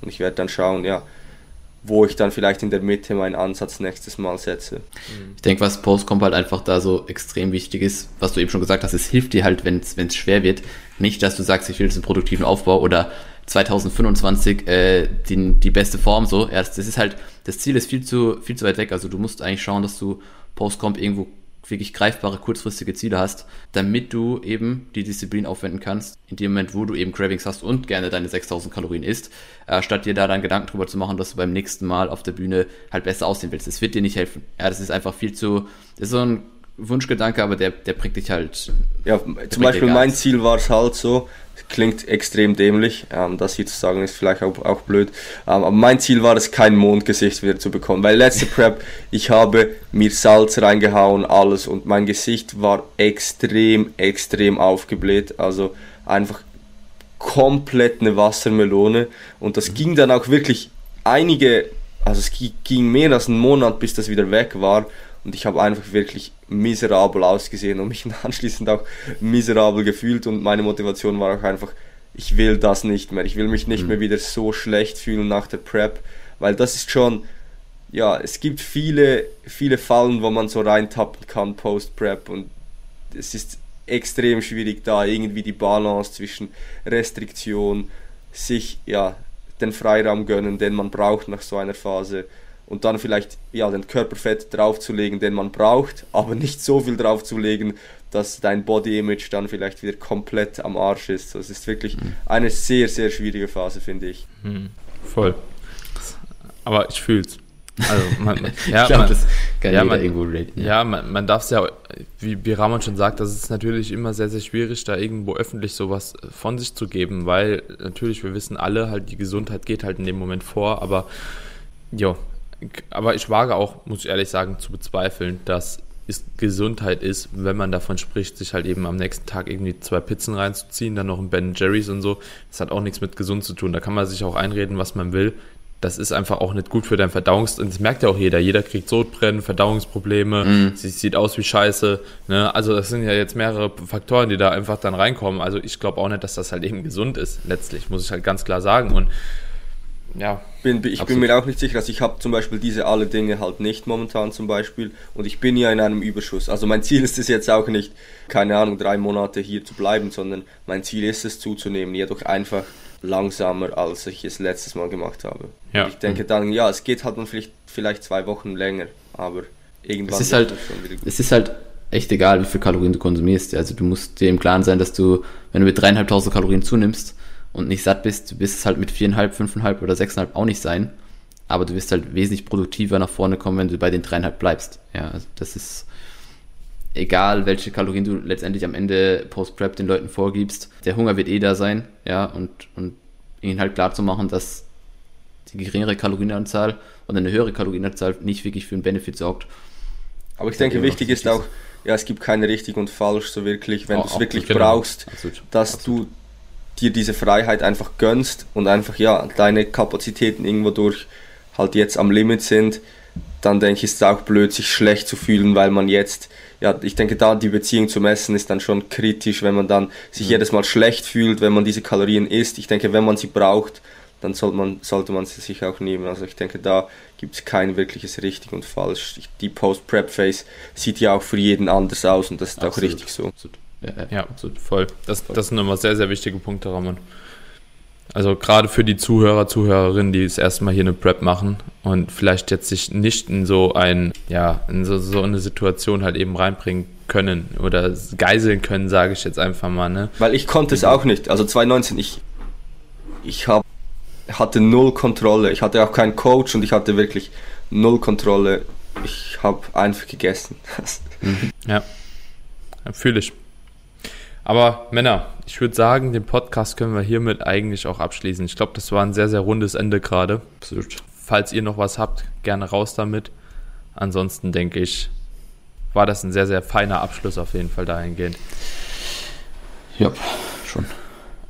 Und ich werde dann schauen, ja, wo ich dann vielleicht in der Mitte meinen Ansatz nächstes Mal setze. Ich denke, was Postcomp halt einfach da so extrem wichtig ist, was du eben schon gesagt hast, es hilft dir halt, wenn es schwer wird. Nicht, dass du sagst, ich will jetzt einen produktiven Aufbau oder 2025 äh, die, die beste Form so. Erst, das ist halt, das Ziel ist viel zu, viel zu weit weg. Also du musst eigentlich schauen, dass du Postcomp irgendwo wirklich greifbare, kurzfristige Ziele hast, damit du eben die Disziplin aufwenden kannst, in dem Moment, wo du eben Cravings hast und gerne deine 6000 Kalorien isst, äh, statt dir da dann Gedanken drüber zu machen, dass du beim nächsten Mal auf der Bühne halt besser aussehen willst. Das wird dir nicht helfen. Ja, das ist einfach viel zu, das ist so ein Wunschgedanke, aber der, der bringt dich halt. Ja, zum Beispiel mein Ziel war es halt so, klingt extrem dämlich, ähm, das hier zu sagen ist vielleicht auch, auch blöd, ähm, aber mein Ziel war es, kein Mondgesicht wieder zu bekommen, weil letzte Prep, ich habe mir Salz reingehauen, alles und mein Gesicht war extrem, extrem aufgebläht, also einfach komplett eine Wassermelone und das ging dann auch wirklich einige, also es ging mehr als einen Monat, bis das wieder weg war und ich habe einfach wirklich miserabel ausgesehen und mich anschließend auch miserabel gefühlt und meine Motivation war auch einfach, ich will das nicht mehr. Ich will mich nicht mhm. mehr wieder so schlecht fühlen nach der Prep, weil das ist schon, ja, es gibt viele, viele Fallen, wo man so reintappen kann post-Prep und es ist extrem schwierig da irgendwie die Balance zwischen Restriktion, sich ja den Freiraum gönnen, den man braucht nach so einer Phase und dann vielleicht ja den Körperfett draufzulegen, den man braucht, aber nicht so viel draufzulegen, dass dein Body Image dann vielleicht wieder komplett am Arsch ist. Das ist wirklich mhm. eine sehr, sehr schwierige Phase, finde ich. Mhm. Voll. Aber ich fühle es. Also man, ja, ich glaub, man, ja, man, raten. Ja, ja man, man darf es ja, wie, wie Ramon schon sagt, das ist natürlich immer sehr, sehr schwierig, da irgendwo öffentlich sowas von sich zu geben, weil natürlich, wir wissen alle, halt die Gesundheit geht halt in dem Moment vor, aber jo, aber ich wage auch, muss ich ehrlich sagen, zu bezweifeln, dass es Gesundheit ist, wenn man davon spricht, sich halt eben am nächsten Tag irgendwie zwei Pizzen reinzuziehen, dann noch ein Ben Jerry's und so. Das hat auch nichts mit gesund zu tun. Da kann man sich auch einreden, was man will. Das ist einfach auch nicht gut für dein Verdauungs... Und das merkt ja auch jeder. Jeder kriegt Sodbrennen, Verdauungsprobleme, sie sieht aus wie Scheiße. Ne? Also das sind ja jetzt mehrere Faktoren, die da einfach dann reinkommen. Also ich glaube auch nicht, dass das halt eben gesund ist, letztlich, muss ich halt ganz klar sagen. Und ja. Bin, ich absolut. bin mir auch nicht sicher, also ich habe zum Beispiel diese alle Dinge halt nicht momentan zum Beispiel und ich bin ja in einem Überschuss. Also mein Ziel ist es jetzt auch nicht, keine Ahnung, drei Monate hier zu bleiben, sondern mein Ziel ist es zuzunehmen, jedoch einfach langsamer, als ich es letztes Mal gemacht habe. Ja. Und ich denke dann, ja, es geht halt dann vielleicht, vielleicht zwei Wochen länger, aber irgendwann es ist halt, es ist halt echt egal, wie viel Kalorien du konsumierst. Also du musst dir im Klaren sein, dass du, wenn du mit dreieinhalbtausend Kalorien zunimmst, und nicht satt bist, du wirst es halt mit viereinhalb, fünfeinhalb oder sechseinhalb auch nicht sein. Aber du wirst halt wesentlich produktiver nach vorne kommen, wenn du bei den dreieinhalb bleibst. Ja, also das ist egal, welche Kalorien du letztendlich am Ende Post-Prep den Leuten vorgibst. Der Hunger wird eh da sein, ja, und, und ihnen halt klar zu machen, dass die geringere Kalorienanzahl oder eine höhere Kalorienanzahl nicht wirklich für einen Benefit sorgt. Aber ich denke, wichtig ist auch, ja, es gibt keine richtig und falsch so wirklich, wenn oh, du es wirklich genau. brauchst, Absolut. dass Absolut. du dir diese Freiheit einfach gönnst und einfach ja deine Kapazitäten irgendwo durch halt jetzt am Limit sind, dann denke ich, ist es auch blöd, sich schlecht zu fühlen, weil man jetzt, ja, ich denke, da die Beziehung zu messen ist dann schon kritisch, wenn man dann sich mhm. jedes Mal schlecht fühlt, wenn man diese Kalorien isst. Ich denke, wenn man sie braucht, dann sollte man, sollte man sie sich auch nehmen. Also ich denke, da gibt es kein wirkliches richtig und falsch. Die Post-Prep-Phase sieht ja auch für jeden anders aus und das ist Absolut. auch richtig so. Absolut. Ja, ja, absolut, voll. Das, das sind immer sehr, sehr wichtige Punkte, Ramon. Also gerade für die Zuhörer, Zuhörerinnen, die das erste Mal hier eine Prep machen und vielleicht jetzt sich nicht in so ein, ja, in so, so eine Situation halt eben reinbringen können oder geiseln können, sage ich jetzt einfach mal, ne? Weil ich konnte es auch nicht. Also 2019, ich, ich hab, hatte null Kontrolle. Ich hatte auch keinen Coach und ich hatte wirklich null Kontrolle. Ich habe einfach gegessen. ja, fühle ich. Aber Männer, ich würde sagen, den Podcast können wir hiermit eigentlich auch abschließen. Ich glaube, das war ein sehr, sehr rundes Ende gerade. Absolut. Falls ihr noch was habt, gerne raus damit. Ansonsten denke ich, war das ein sehr, sehr feiner Abschluss auf jeden Fall dahingehend. Ja, schon.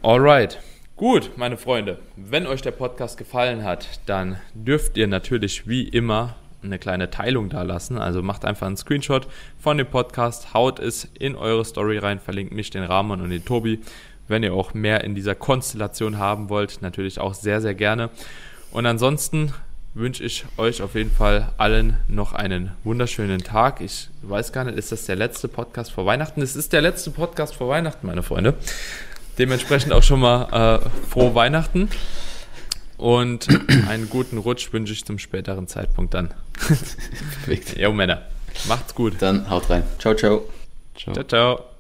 Alright. Gut, meine Freunde, wenn euch der Podcast gefallen hat, dann dürft ihr natürlich wie immer eine kleine Teilung da lassen. Also macht einfach einen Screenshot von dem Podcast, haut es in eure Story rein, verlinkt mich, den Rahman und den Tobi. Wenn ihr auch mehr in dieser Konstellation haben wollt, natürlich auch sehr, sehr gerne. Und ansonsten wünsche ich euch auf jeden Fall allen noch einen wunderschönen Tag. Ich weiß gar nicht, ist das der letzte Podcast vor Weihnachten? Es ist der letzte Podcast vor Weihnachten, meine Freunde. Dementsprechend auch schon mal äh, frohe Weihnachten. Und einen guten Rutsch wünsche ich zum späteren Zeitpunkt dann. Perfekt. Jo, Männer. Macht's gut. Dann haut rein. Ciao, ciao. Ciao, ciao.